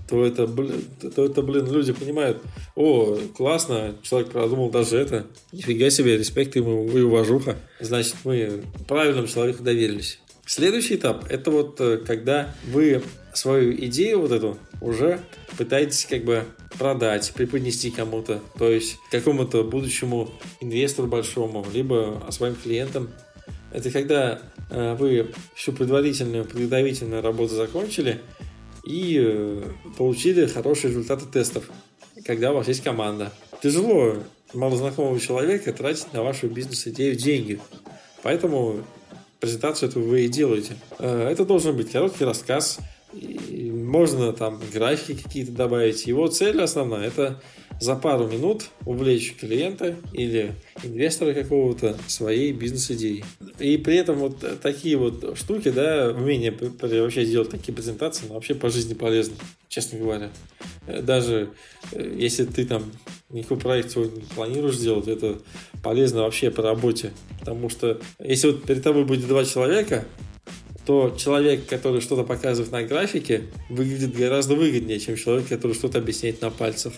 то это, блин, то это, блин, люди понимают, о, классно, человек продумал даже это, нифига себе, респект ему и уважуха. Значит, мы правильному человеку доверились. Следующий этап – это вот э, когда вы свою идею вот эту уже пытаетесь как бы продать, преподнести кому-то, то есть какому-то будущему инвестору большому, либо своим клиентам. Это когда вы всю предварительную, подготовительную работу закончили и э, получили хорошие результаты тестов, когда у вас есть команда. Тяжело малознакомого человека тратить на вашу бизнес-идею деньги. Поэтому презентацию эту вы и делаете. Э, это должен быть короткий рассказ, можно там графики какие-то добавить. Его цель основная – это за пару минут увлечь клиента или инвестора какого-то своей бизнес-идеей. И при этом вот такие вот штуки, да, умение вообще делать такие презентации, ну, вообще по жизни полезно, честно говоря. Э, даже э, если ты там никакой проект свой не планируешь делать, это полезно вообще по работе. Потому что если вот перед тобой будет два человека, то человек, который что-то показывает на графике, выглядит гораздо выгоднее, чем человек, который что-то объясняет на пальцах.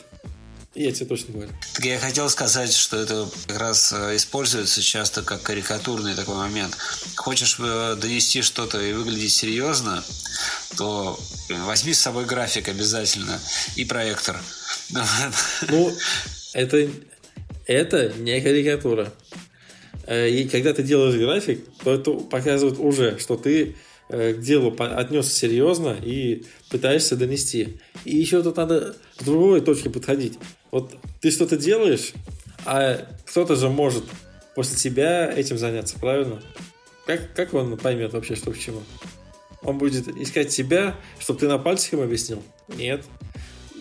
Я тебе точно говорю. Так я хотел сказать, что это как раз э, используется часто как карикатурный такой момент. Хочешь э, донести что-то и выглядеть серьезно, то возьми с собой график обязательно и проектор. Ну, это, это не карикатура. Э, и когда ты делаешь график, то это показывает уже, что ты к делу отнесся серьезно и пытаешься донести. И еще тут надо с другой точки подходить. Вот ты что-то делаешь, а кто-то же может после тебя этим заняться, правильно? Как, как он поймет вообще, что к чему? Он будет искать себя, чтобы ты на пальцах ему объяснил? Нет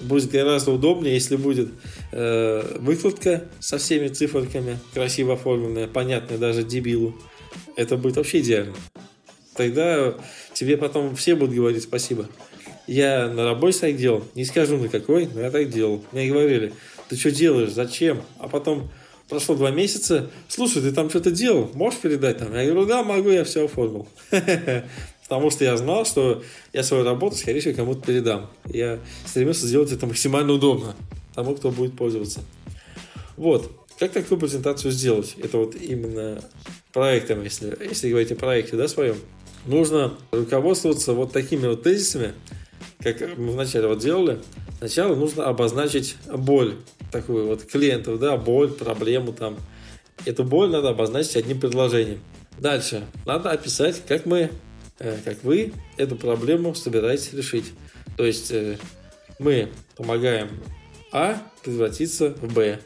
будет гораздо удобнее, если будет э, выкладка со всеми циферками, красиво оформленная, понятная даже дебилу. Это будет вообще идеально. Тогда тебе потом все будут говорить спасибо. Я на работе так делал, не скажу на какой, но я так делал. Мне говорили, ты что делаешь, зачем? А потом прошло два месяца, слушай, ты там что-то делал, можешь передать там? Я говорю, да, могу, я все оформил. (laughs) Потому что я знал, что я свою работу, скорее всего, кому-то передам. Я стремился сделать это максимально удобно тому, кто будет пользоваться. Вот. Как такую презентацию сделать? Это вот именно проектом, если, если говорить о проекте, да, своем. Нужно руководствоваться вот такими вот тезисами, как мы вначале вот делали. Сначала нужно обозначить боль такую вот клиентов, да, боль, проблему там. Эту боль надо обозначить одним предложением. Дальше надо описать, как мы Э, как вы эту проблему собираетесь решить. То есть э, мы помогаем А превратиться в Б.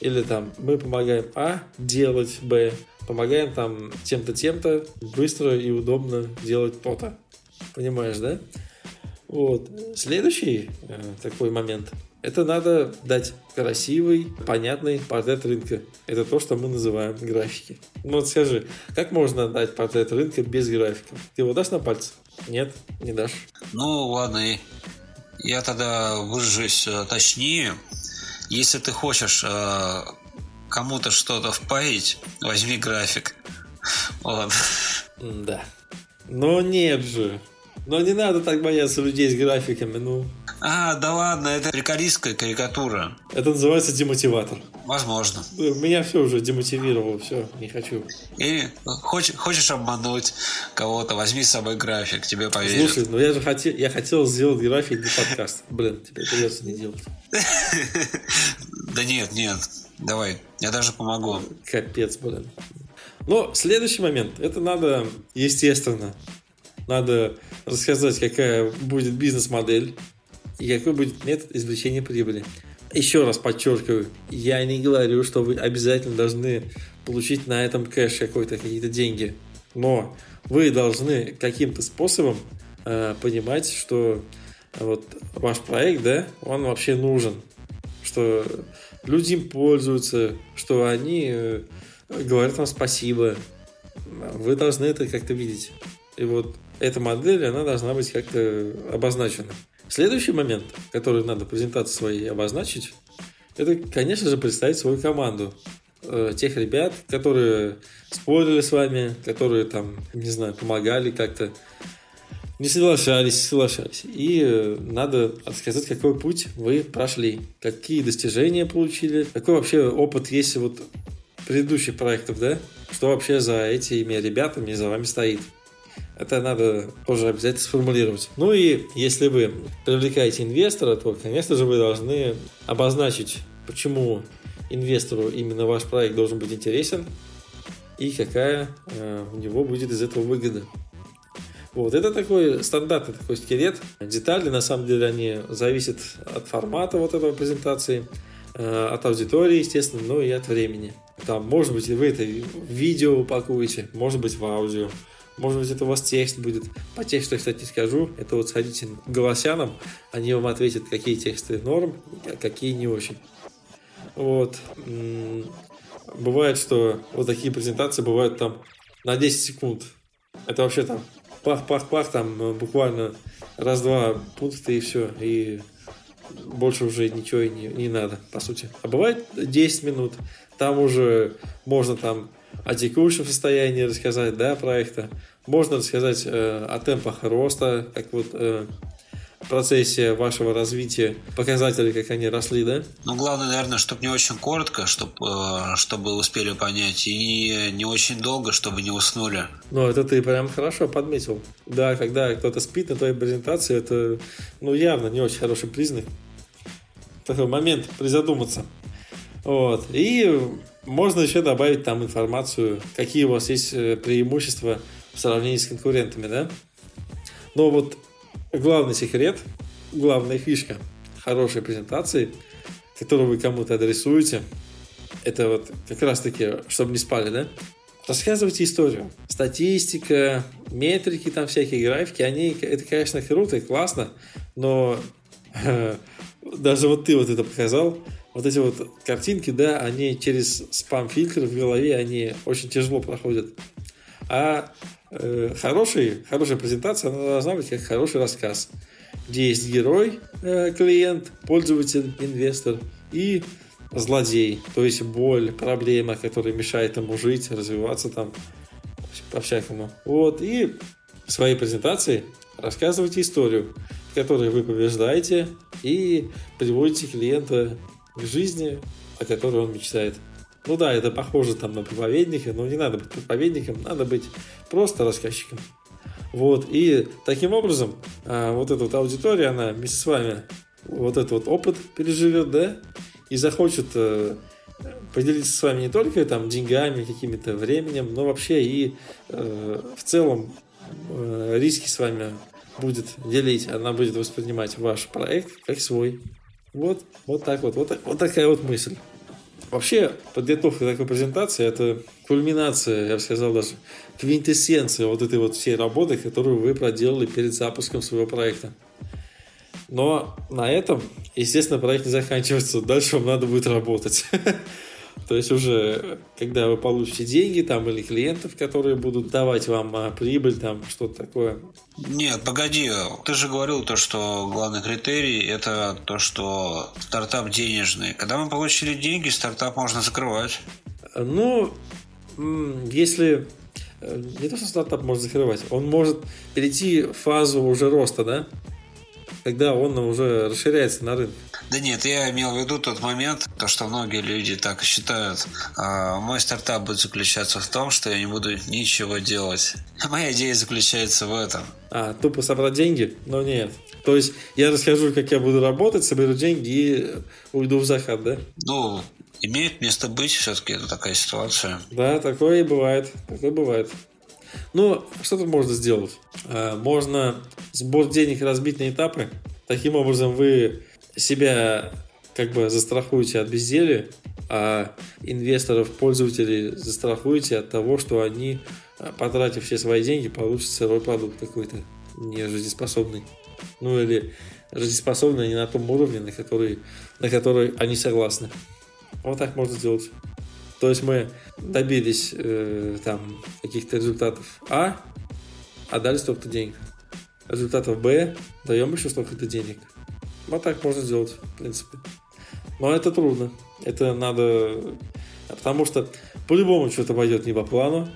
Или там мы помогаем А делать Б. Помогаем там тем-то, тем-то быстро и удобно делать то-то. Понимаешь, да? Вот. Следующий э, такой момент – это надо дать красивый, понятный портрет рынка. Это то, что мы называем графики. Ну вот скажи, как можно дать портрет рынка без графиков? Ты его дашь на пальцы? Нет, не дашь. Ну ладно, я тогда выражусь э, точнее. Если ты хочешь э, кому-то что-то впаять, возьми график. (laughs) Вот. Да. Но нет же. Но не надо так бояться людей с графиками, ну. А, да ладно, это прикористская карикатура. Это называется демотиватор. Возможно. Меня все уже демотивировало, все, не хочу. И хочешь, хочешь обмануть кого-то, возьми с собой график, тебе поверят. Слушай, ну я же хотел, я хотел сделать график для подкаста. Блин, тебе придется не делать. (laughs) Да нет, нет, давай, я даже помогу. Капец, блин. Но следующий момент, это надо, естественно, надо рассказать, какая будет бизнес-модель, и какой будет метод извлечения прибыли. Еще раз подчеркиваю, я не говорю, что вы обязательно должны получить на этом кэш какой-то, какие-то деньги. Но вы должны каким-то способом э, понимать, что вот ваш проект, да, он вообще нужен, что люди им пользуются, что они э, говорят вам спасибо. Вы должны это как-то видеть. И вот эта модель, она должна быть как-то обозначена. Следующий момент, который надо презентации своей обозначить, это, конечно же, представить свою команду. э, тех ребят, которые спорили с вами, которые там, не знаю, помогали как-то, не соглашались, соглашались. И э, надо рассказать, какой путь вы прошли, какие достижения получили, какой вообще опыт есть вот предыдущих проектов, да? Что вообще за этими ребятами за вами стоит. Это надо тоже обязательно сформулировать. Ну и если вы привлекаете инвестора, то, конечно же, вы должны обозначить, почему инвестору именно ваш проект должен быть интересен и какая э, у него будет из этого выгода. Вот, это такой стандартный такой скелет. Детали, на самом деле, они зависят от формата вот этого презентации, э, от аудитории, естественно, но и от времени. Там, может быть, вы это в видео упакуете, может быть, в аудио. Может быть, это у вас текст будет. По тексту, кстати, скажу. Это вот сходите к голосянам, они вам ответят, какие тексты норм, а какие не очень. Вот. Бывает, что вот такие презентации бывают там на 10 секунд. Это вообще там пах-пах-пах, там э, буквально раз-два пункта и все. И больше уже ничего и не, не надо, по сути. А бывает 10 минут. Там уже можно там о текущем состоянии рассказать, да, проекта. Можно рассказать э, о темпах роста, как вот э, в процессе вашего развития показатели, как они росли, да? Ну, главное, наверное, чтобы не очень коротко, чтобы, э, чтобы успели понять, и не очень долго, чтобы не уснули. Ну, это ты прям хорошо подметил. Да, когда кто-то спит на твоей презентации, это, ну, явно не очень хороший признак. Такой момент призадуматься. Вот. И можно еще добавить там информацию, какие у вас есть э, преимущества в сравнении с конкурентами, да? Но вот главный секрет, главная фишка хорошей презентации, которую вы кому-то адресуете, это вот как раз-таки, чтобы не спали, да? Рассказывайте историю. Статистика, метрики, там всякие графики, они, это, конечно, круто и классно, но (laughs) даже вот ты вот это показал, вот эти вот картинки, да, они через спам-фильтр в голове, они очень тяжело проходят. А хороший, хорошая презентация, она должна быть как хороший рассказ, где есть герой, э, клиент, пользователь, инвестор и злодей, то есть боль, проблема, которая мешает ему жить, развиваться там по-всякому. Вот, и в своей презентации рассказывайте историю, в которой вы побеждаете и приводите клиента к жизни, о которой он мечтает. Ну да, это похоже там на проповедника, но не надо быть проповедником, надо быть просто рассказчиком. Вот, и таким образом, а, вот эта вот аудитория, она вместе с вами вот этот вот опыт переживет, да, и захочет э, поделиться с вами не только там деньгами, какими-то временем, но вообще и э, в целом э, риски с вами будет делить, она будет воспринимать ваш проект как свой. Вот, вот так вот, вот, вот такая вот мысль. Вообще, подготовка такой презентации – это кульминация, я бы сказал даже, квинтэссенция вот этой вот всей работы, которую вы проделали перед запуском своего проекта. Но на этом, естественно, проект не заканчивается. Дальше вам надо будет работать. (laughs) То есть уже, когда вы получите деньги там или клиентов, которые будут давать вам а, прибыль, там что-то такое. Нет, погоди, ты же говорил то, что главный критерий это то, что стартап денежный. Когда мы получили деньги, стартап можно закрывать. Ну, если э, не то, что стартап может закрывать, он может перейти в фазу уже роста, да? когда он уже расширяется на рынке. Да нет, я имел в виду тот момент, то, что многие люди так считают. А, мой стартап будет заключаться в том, что я не буду ничего делать. Моя идея заключается в этом. А, тупо собрать деньги? Но нет. То есть я расскажу, как я буду работать, соберу деньги и уйду в заход, да? Ну, имеет место быть все-таки это такая ситуация. Да, такое и бывает. Такое бывает. Ну, что тут можно сделать? А, можно сбор денег разбить на этапы. Таким образом, вы себя как бы застрахуете от безделия, а инвесторов, пользователей застрахуете от того, что они, а, потратив все свои деньги, получат сырой продукт какой-то не жизнеспособный. Ну или жизнеспособный не на том уровне, на который, на который они согласны. Вот так можно сделать. То есть мы добились э, там каких-то результатов А, а дали столько-то денег. Результатов Б, даем еще столько-то денег. Вот так можно сделать, в принципе. Но это трудно. Это надо Потому что по-любому что-то пойдет не по плану.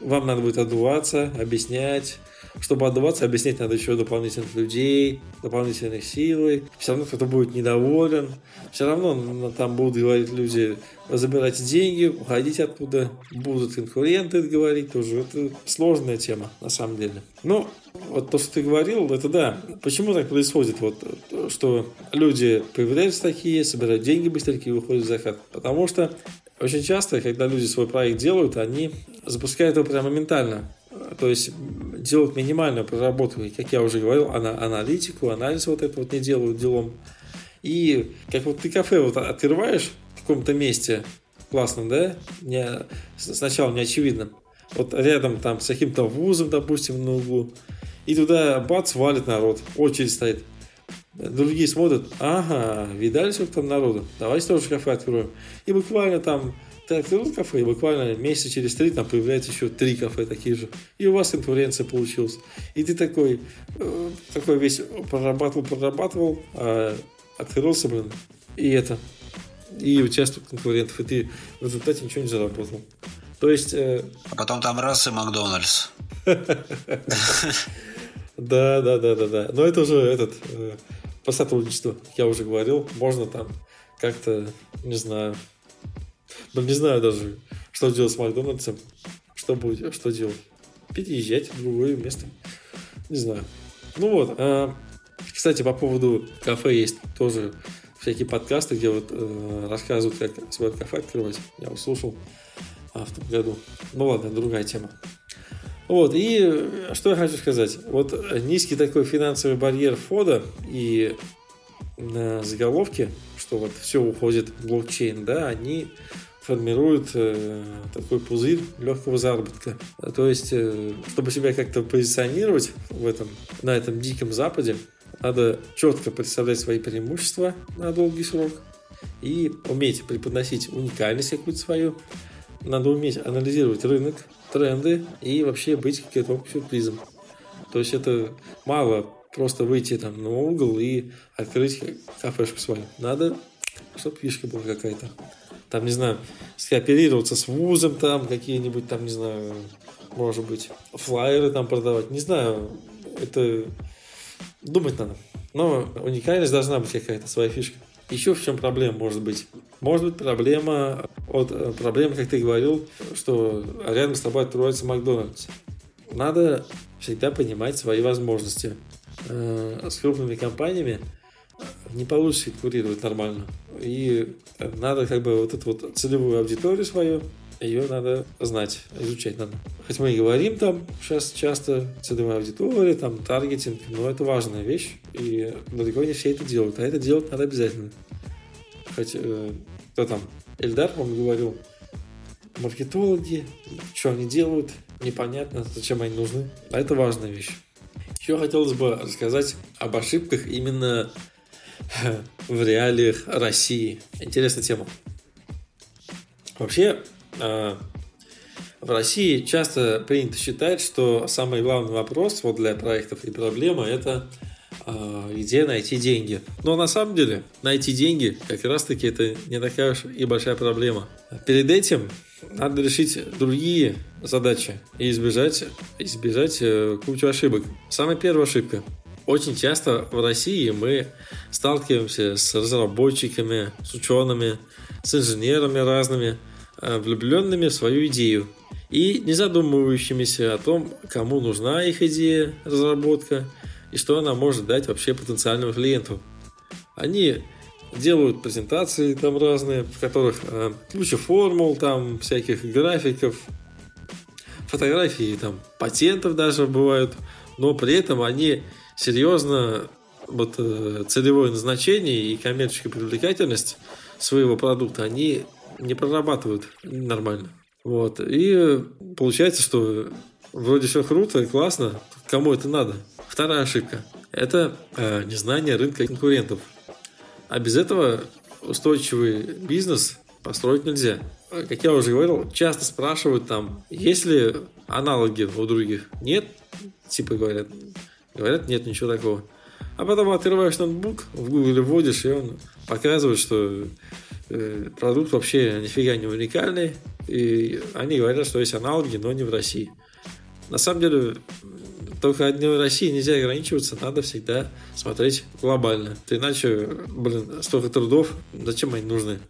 Вам надо будет отдуваться, объяснять, чтобы отдаваться, объяснять надо еще дополнительных людей, дополнительных силы. Все равно кто-то будет недоволен. Все равно там будут говорить люди, забирать деньги, уходить оттуда. Будут конкуренты говорить тоже. Это сложная тема, на самом деле. Но вот то, что ты говорил, это да. Почему так происходит? Вот, что люди появляются такие, собирают деньги быстренько и уходят в закат. Потому что очень часто, когда люди свой проект делают, они запускают его прямо моментально то есть делают минимальную проработку, как я уже говорил, аналитику, анализ вот это вот не делают делом. И как вот ты кафе вот открываешь в каком-то месте, классно, да, не, сначала не очевидно, вот рядом там с каким-то вузом, допустим, на углу, и туда бац, валит народ, очередь стоит. Другие смотрят, ага, видали, сколько там народу, давайте тоже кафе откроем. И буквально там открыл кафе, и буквально месяца через три там появляется еще три кафе такие же. И у вас конкуренция получилась. И ты такой, э, такой весь прорабатывал, прорабатывал, а открылся, блин, и это. И участвует конкурентов, и ты в результате ничего не заработал. То есть... Э... А потом там раз и Макдональдс. Да, да, да, да, да. Но это уже этот э, по сотрудничеству, я уже говорил, можно там как-то, не знаю, ну, не знаю даже, что делать с Макдональдсом. Что будет, что делать? Переезжать в другое место. Не знаю. Ну вот. А, кстати, по поводу кафе есть тоже всякие подкасты, где вот э, рассказывают, как свое кафе открывать. Я услышал а, в том году. Ну ладно, другая тема. Вот, и что я хочу сказать. Вот низкий такой финансовый барьер входа и на заголовке, что вот все уходит в блокчейн, да, они формирует э, такой пузырь легкого заработка. То есть, э, чтобы себя как-то позиционировать в этом, на этом диком западе, надо четко представлять свои преимущества на долгий срок и уметь преподносить уникальность какую-то свою. Надо уметь анализировать рынок, тренды и вообще быть каким-то сюрпризом. То есть это мало просто выйти там на угол и открыть кафешку свою. Надо, чтобы фишка была какая-то там, не знаю, скооперироваться с вузом, там, какие-нибудь, там, не знаю, может быть, флайеры там продавать, не знаю, это думать надо. Но уникальность должна быть какая-то, своя фишка. Еще в чем проблема может быть? Может быть проблема от э, проблемы, как ты говорил, что рядом с тобой откроется Макдональдс. Надо всегда понимать свои возможности. Э, с крупными компаниями не получится конкурировать нормально. И надо как бы вот эту вот целевую аудиторию свою, ее надо знать, изучать надо. Хоть мы и говорим там сейчас часто целевая аудитория, там таргетинг, но это важная вещь, и далеко не все это делают, а это делать надо обязательно. Хоть э, кто там, Эльдар, по говорил, маркетологи, что они делают, непонятно, зачем они нужны, а это важная вещь. Еще хотелось бы рассказать об ошибках именно (laughs) в реалиях России. Интересная тема. Вообще, а, в России часто принято считать, что самый главный вопрос вот для проектов и проблема это а, где найти деньги. Но на самом деле найти деньги как раз таки это не такая уж и большая проблема. Перед этим надо решить другие задачи и избежать, избежать э, кучу ошибок. Самая первая ошибка очень часто в России мы сталкиваемся с разработчиками, с учеными, с инженерами разными, э, влюбленными в свою идею и не задумывающимися о том, кому нужна их идея, разработка и что она может дать вообще потенциальному клиенту. Они делают презентации там разные, в которых э, куча формул, там всяких графиков, фотографии там патентов даже бывают, но при этом они серьезно вот э, целевое назначение и коммерческая привлекательность своего продукта они не прорабатывают нормально. Вот. И получается, что вроде все круто и классно, кому это надо? Вторая ошибка – это э, незнание рынка конкурентов. А без этого устойчивый бизнес построить нельзя. Как я уже говорил, часто спрашивают там, есть ли аналоги у других. Нет, типа говорят, Говорят, нет ничего такого. А потом открываешь ноутбук, в Google вводишь, и он показывает, что э, продукт вообще нифига не уникальный, и они говорят, что есть аналоги, но не в России. На самом деле, только одной России нельзя ограничиваться, надо всегда смотреть глобально. Иначе, блин, столько трудов, зачем они нужны?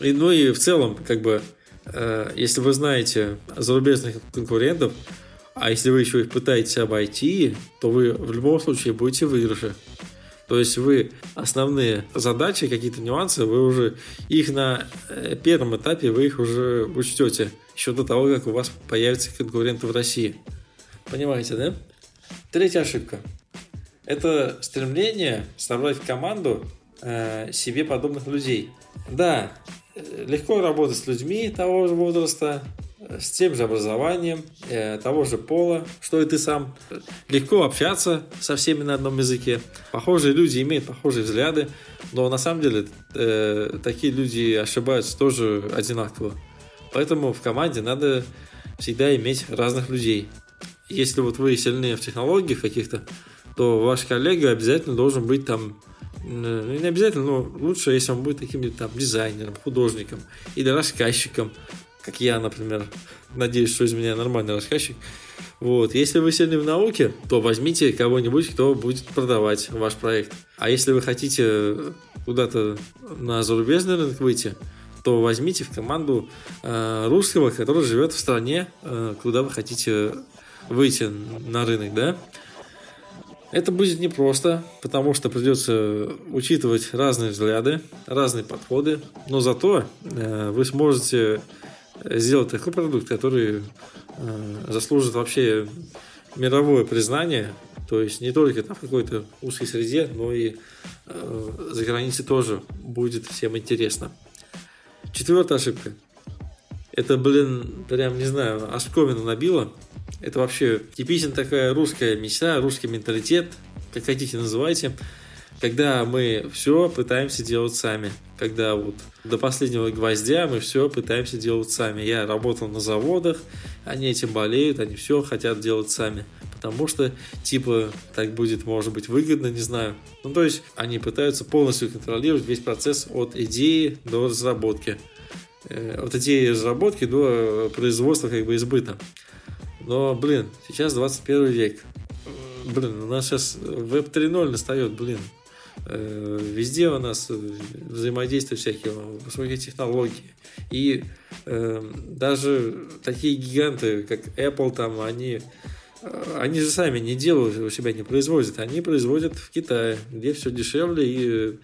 И, ну и в целом, как бы, э, если вы знаете зарубежных конкурентов, а если вы еще их пытаетесь обойти, то вы в любом случае будете выигрыше. То есть вы основные задачи, какие-то нюансы, вы уже их на э, первом этапе вы их уже учтете еще до того, как у вас появятся конкуренты в России. Понимаете, да? Третья ошибка. Это стремление собрать в команду э, себе подобных людей. Да, э, легко работать с людьми того же возраста, с тем же образованием, э, того же пола, что и ты сам. Легко общаться со всеми на одном языке. Похожие люди имеют похожие взгляды, но на самом деле э, такие люди ошибаются тоже одинаково. Поэтому в команде надо всегда иметь разных людей. Если вот вы сильны в технологиях каких-то, то ваш коллега обязательно должен быть там ну, не обязательно, но лучше, если он будет каким-нибудь там дизайнером, художником или рассказчиком, как я, например. Надеюсь, что из меня нормальный рассказчик. Вот. Если вы сильны в науке, то возьмите кого-нибудь, кто будет продавать ваш проект. А если вы хотите куда-то на зарубежный рынок выйти, то возьмите в команду э, русского, который живет в стране, э, куда вы хотите выйти на рынок, да. Это будет непросто, потому что придется учитывать разные взгляды, разные подходы, но зато э, вы сможете сделать такой продукт, который э, заслужит вообще мировое признание, то есть не только там в какой-то узкой среде, но и э, за границей тоже будет всем интересно. Четвертая ошибка. Это, блин, прям, не знаю, оскомину набило. Это вообще типичная такая русская мечта, русский менталитет, как хотите называйте когда мы все пытаемся делать сами. Когда вот до последнего гвоздя мы все пытаемся делать сами. Я работал на заводах, они этим болеют, они все хотят делать сами. Потому что, типа, так будет, может быть, выгодно, не знаю. Ну, то есть, они пытаются полностью контролировать весь процесс от идеи до разработки. Э, от идеи разработки до производства, как бы, избыта. Но, блин, сейчас 21 век. Блин, у нас сейчас веб 3.0 настает, блин. Э, везде у нас взаимодействие всякие, высокие технологии. И э, даже такие гиганты, как Apple, там, они, э, они же сами не делают, у себя не производят. Они производят в Китае, где все дешевле и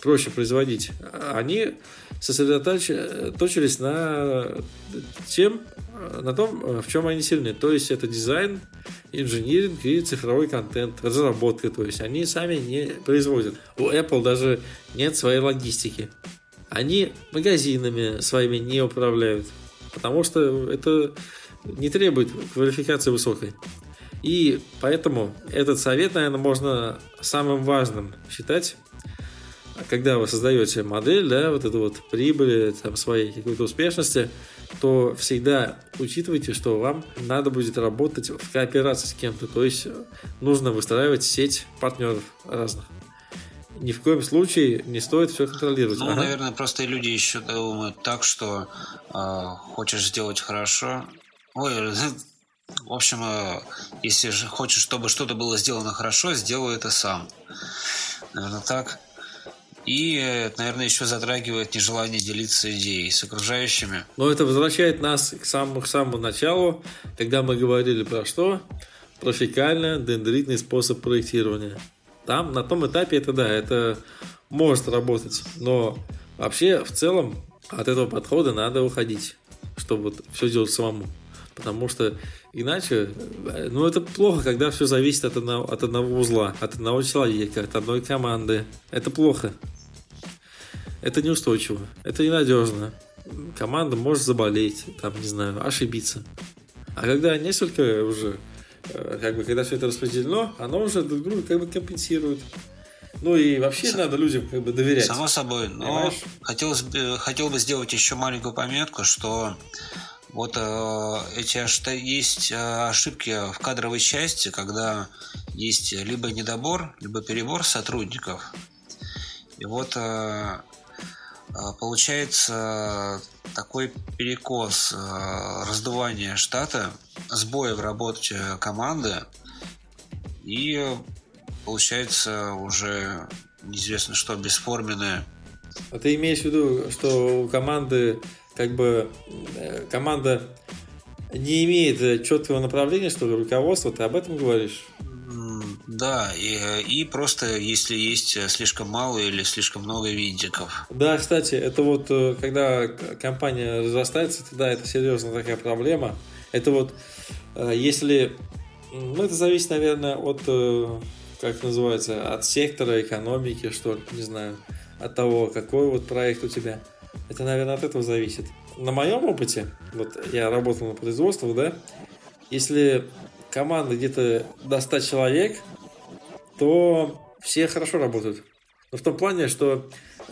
проще производить. Они сосредоточились на тем, на том, в чем они сильны. То есть это дизайн, инжиниринг и цифровой контент, разработка. То есть они сами не производят. У Apple даже нет своей логистики. Они магазинами своими не управляют, потому что это не требует квалификации высокой. И поэтому этот совет, наверное, можно самым важным считать когда вы создаете модель, да, вот эту вот прибыли, там, своей какой-то успешности, то всегда учитывайте, что вам надо будет работать в кооперации с кем-то, то есть нужно выстраивать сеть партнеров разных. Ни в коем случае не стоит все контролировать. Ну, ага. наверное, просто люди еще думают так, что э, хочешь сделать хорошо. Ой, в общем, э, если же хочешь, чтобы что-то было сделано хорошо, сделай это сам. Наверное, так. И, наверное, еще затрагивает нежелание делиться идеей с окружающими. Но это возвращает нас к самому, к самому началу, когда мы говорили про что? Про фекально-дендритный способ проектирования. Там, на том этапе это да, это может работать. Но вообще, в целом, от этого подхода надо уходить, чтобы все делать самому. Потому что иначе, ну это плохо, когда все зависит от одного, от одного узла, от одного человека, от одной команды. Это плохо. Это неустойчиво, это ненадежно. Команда может заболеть, там, не знаю, ошибиться. А когда несколько уже, э, как бы, когда все это распределено, оно уже друг друга как бы компенсирует. Ну и вообще С... надо людям как бы доверять. Само собой. Но хотелось бы, хотел бы сделать еще маленькую пометку, что вот э, эти есть э, ошибки в кадровой части, когда есть либо недобор, либо перебор сотрудников. И вот э, получается такой перекос, раздувание штата, сбои в работе команды, и получается уже неизвестно что, бесформенное. А ты имеешь в виду, что у команды как бы э, команда не имеет четкого направления, что ли, руководство, ты об этом говоришь? Да, и, и просто если есть слишком мало или слишком много винтиков. Да, кстати, это вот э, когда компания разрастается, тогда это серьезная такая проблема. Это вот э, если... Ну, это зависит, наверное, от, как называется, от сектора экономики, что ли, не знаю, от того, какой вот проект у тебя. Это, наверное, от этого зависит. На моем опыте, вот я работал на производствах, да, если команда где-то до 100 человек, то все хорошо работают. Но в том плане, что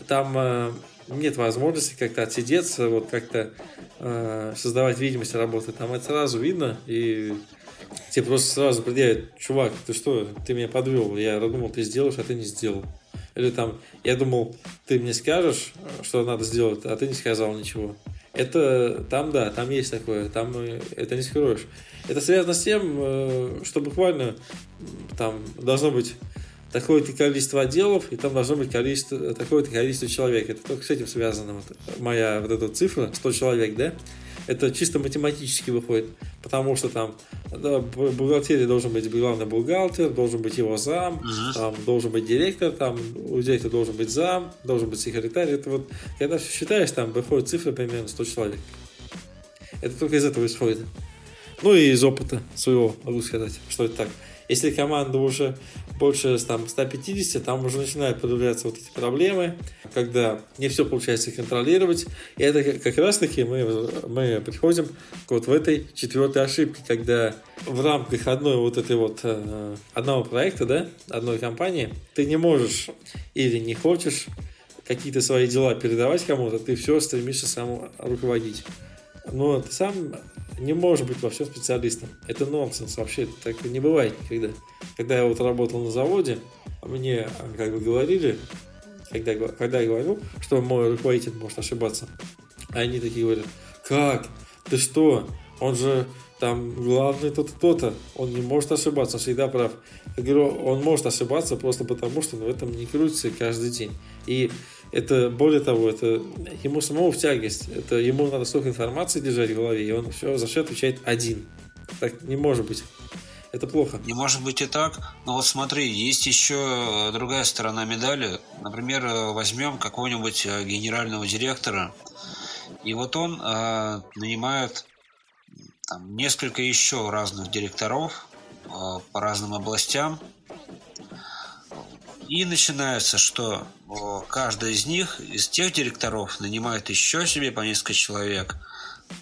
там э, нет возможности как-то отсидеться, вот как-то э, создавать видимость работы. Там это сразу видно, и тебе просто сразу предъявят, чувак, ты что, ты меня подвел, я думал, ты сделаешь, а ты не сделал. Или там, я думал, ты мне скажешь, что надо сделать, а ты не сказал ничего. Это там, да, там есть такое, там это не скроешь. Это связано с тем, э, что буквально там должно быть такое-то количество отделов, и там должно быть количество, такое-то количество человек. Это только с этим связано. Вот моя вот эта цифра, 100 человек, да? это чисто математически выходит, потому что там да, в бухгалтерии должен быть главный бухгалтер, должен быть его зам, uh-huh. там должен быть директор, там у директора должен быть зам, должен быть секретарь. Это вот, когда все считаешь, там выходит цифра примерно 100 человек. Это только из этого исходит. Ну и из опыта своего могу сказать, что это так. Если команда уже больше там, 150, там уже начинают появляться вот эти проблемы, когда не все получается контролировать. И это как раз таки мы, мы приходим вот в этой четвертой ошибке, когда в рамках одной вот этой вот э, одного проекта, да, одной компании, ты не можешь или не хочешь какие-то свои дела передавать кому-то, ты все стремишься сам руководить. Но ты сам не может быть во всем специалистом. Это нонсенс вообще, так не бывает никогда. Когда я вот работал на заводе, мне как бы говорили, когда, когда я говорю, что мой руководитель может ошибаться, они такие говорят, как? Ты что? Он же там главный тот то-то, он не может ошибаться, он всегда прав. Я говорю, он может ошибаться просто потому, что в этом не крутится каждый день. И это, более того, это ему самому в тягость. Это ему надо столько информации держать в голове, и он все за все отвечает один. Так не может быть. Это плохо. Не может быть и так. Но вот смотри, есть еще другая сторона медали. Например, возьмем какого-нибудь э, генерального директора, и вот он э, нанимает там, несколько еще разных директоров э, по разным областям, и начинается, что каждый из них, из тех директоров, нанимает еще себе по несколько человек,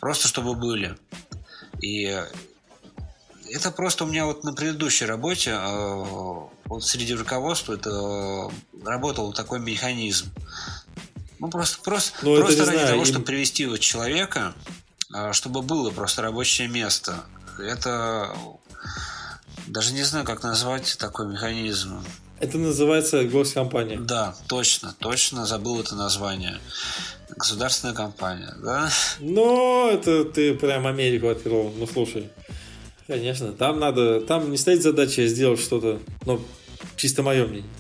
просто чтобы были. И это просто у меня вот на предыдущей работе, э, вот среди руководства, это работал такой механизм. Ну, просто, просто, ну, просто ради знаю, того, им... чтобы привести вот человека, э, чтобы было просто рабочее место. Это даже не знаю, как назвать такой механизм. Это называется госкомпания. Да, точно, точно забыл это название. Государственная компания, да? Ну, это ты прям Америку открыл. Ну, слушай. Конечно, там надо, там не стоит задача сделать что-то, ну, чисто мое мнение.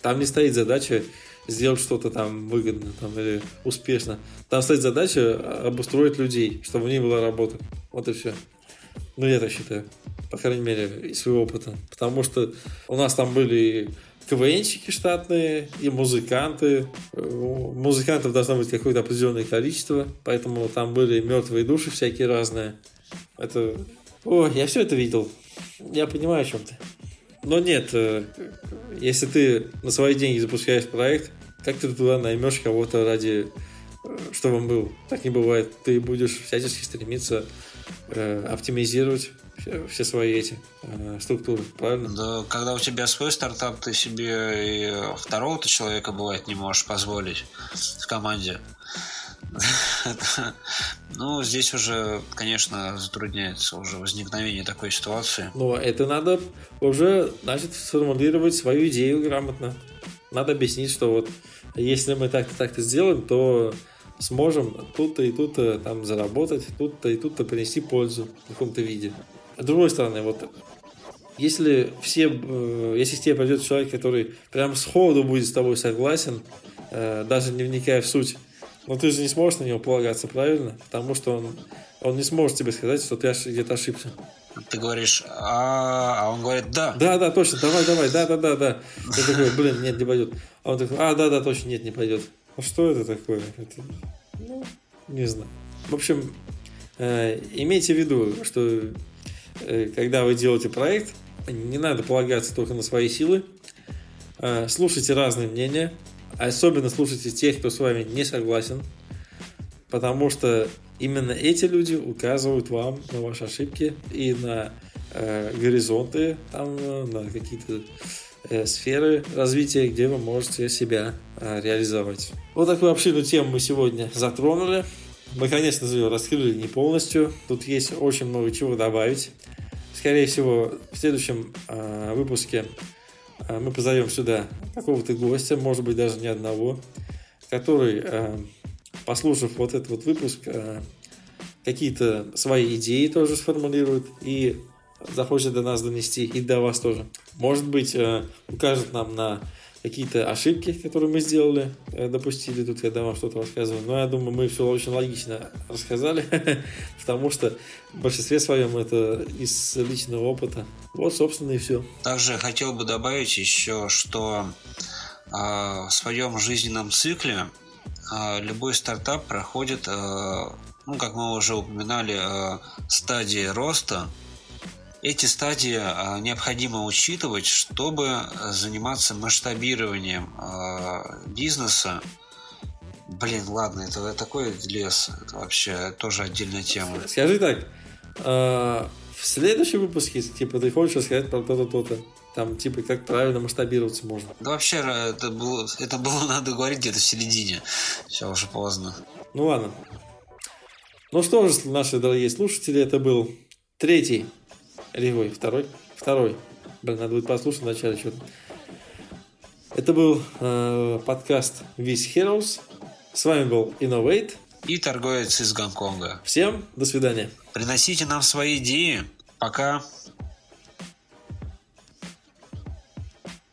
Там не стоит задача сделать что-то там выгодно там, или успешно. Там стоит задача обустроить людей, чтобы у них была работа. Вот и все. Ну, я так считаю по крайней мере, из своего опыта. Потому что у нас там были КВНщики штатные и музыканты. Музыкантов должно быть какое-то определенное количество, поэтому там были мертвые души всякие разные. Это... О, я все это видел. Я понимаю, о чем ты. Но нет, э, если ты на свои деньги запускаешь проект, как ты туда наймешь кого-то ради э, чтобы он был? Так не бывает. Ты будешь всячески стремиться э, оптимизировать все свои эти э, структуры, правильно? Да, когда у тебя свой стартап, ты себе и второго-то человека, бывает, не можешь позволить в команде. (laughs) Ну, здесь уже, конечно, затрудняется уже возникновение такой ситуации. Но это надо уже, значит, сформулировать свою идею грамотно. Надо объяснить, что вот если мы так-то так-то сделаем, то сможем тут-то и тут-то там заработать, тут-то и тут-то принести пользу в каком-то виде. С другой стороны, вот если все, э, если к тебе придет человек, который прям сходу будет с тобой согласен, э, даже не вникая в суть, но ты же не сможешь на него полагаться, правильно? Потому что он, он не сможет тебе сказать, что ты где-то ошибся. Ты говоришь, а, а он говорит, да. Да, да, точно, давай, давай, да, да, да, да. Ты такой, блин, нет, не пойдет. А он такой, а, да, да, точно, нет, не пойдет. А что это такое? Это, ну, не знаю. В общем, э, имейте в виду, что э, когда вы делаете проект, не надо полагаться только на свои силы. Э, слушайте разные мнения. Особенно слушайте тех, кто с вами не согласен. Потому что именно эти люди указывают вам на ваши ошибки и на э, горизонты, там, на какие-то э, сферы развития, где вы можете себя э, реализовать. Вот такую обширную тему мы сегодня затронули. Мы, конечно же, раскрыли не полностью. Тут есть очень много чего добавить. Скорее всего, в следующем э, выпуске э, мы позовем сюда какого-то гостя, может быть, даже не одного, который, э, послушав вот этот вот выпуск, э, какие-то свои идеи тоже сформулирует и захочет до нас донести, и до вас тоже. Может быть, э, укажет нам на какие-то ошибки, которые мы сделали, э, допустили тут, когда вам что-то рассказываю. Но я думаю, мы все очень логично рассказали, (laughs) потому что в большинстве своем это из личного опыта. Вот, собственно, и все. Также хотел бы добавить еще, что э, в своем жизненном цикле э, любой стартап проходит, э, ну, как мы уже упоминали, стадии роста, эти стадии а, необходимо учитывать, чтобы заниматься масштабированием а, бизнеса. Блин, ладно, это такой лес, это вообще тоже отдельная тема. Скажи так, а, в следующем выпуске, типа, ты хочешь рассказать про то-то, то-то. Там, типа, как правильно масштабироваться можно. Да вообще, это было, это было (laughs) надо говорить где-то в середине. Сейчас уже поздно. Ну ладно. Ну что же, наши дорогие слушатели, это был третий или ой, второй? Второй. Блин, надо будет послушать вначале что-то. Это был э, подкаст Весь Heroes. С вами был Innovate. И торговец из Гонконга. Всем до свидания. Приносите нам свои идеи. Пока.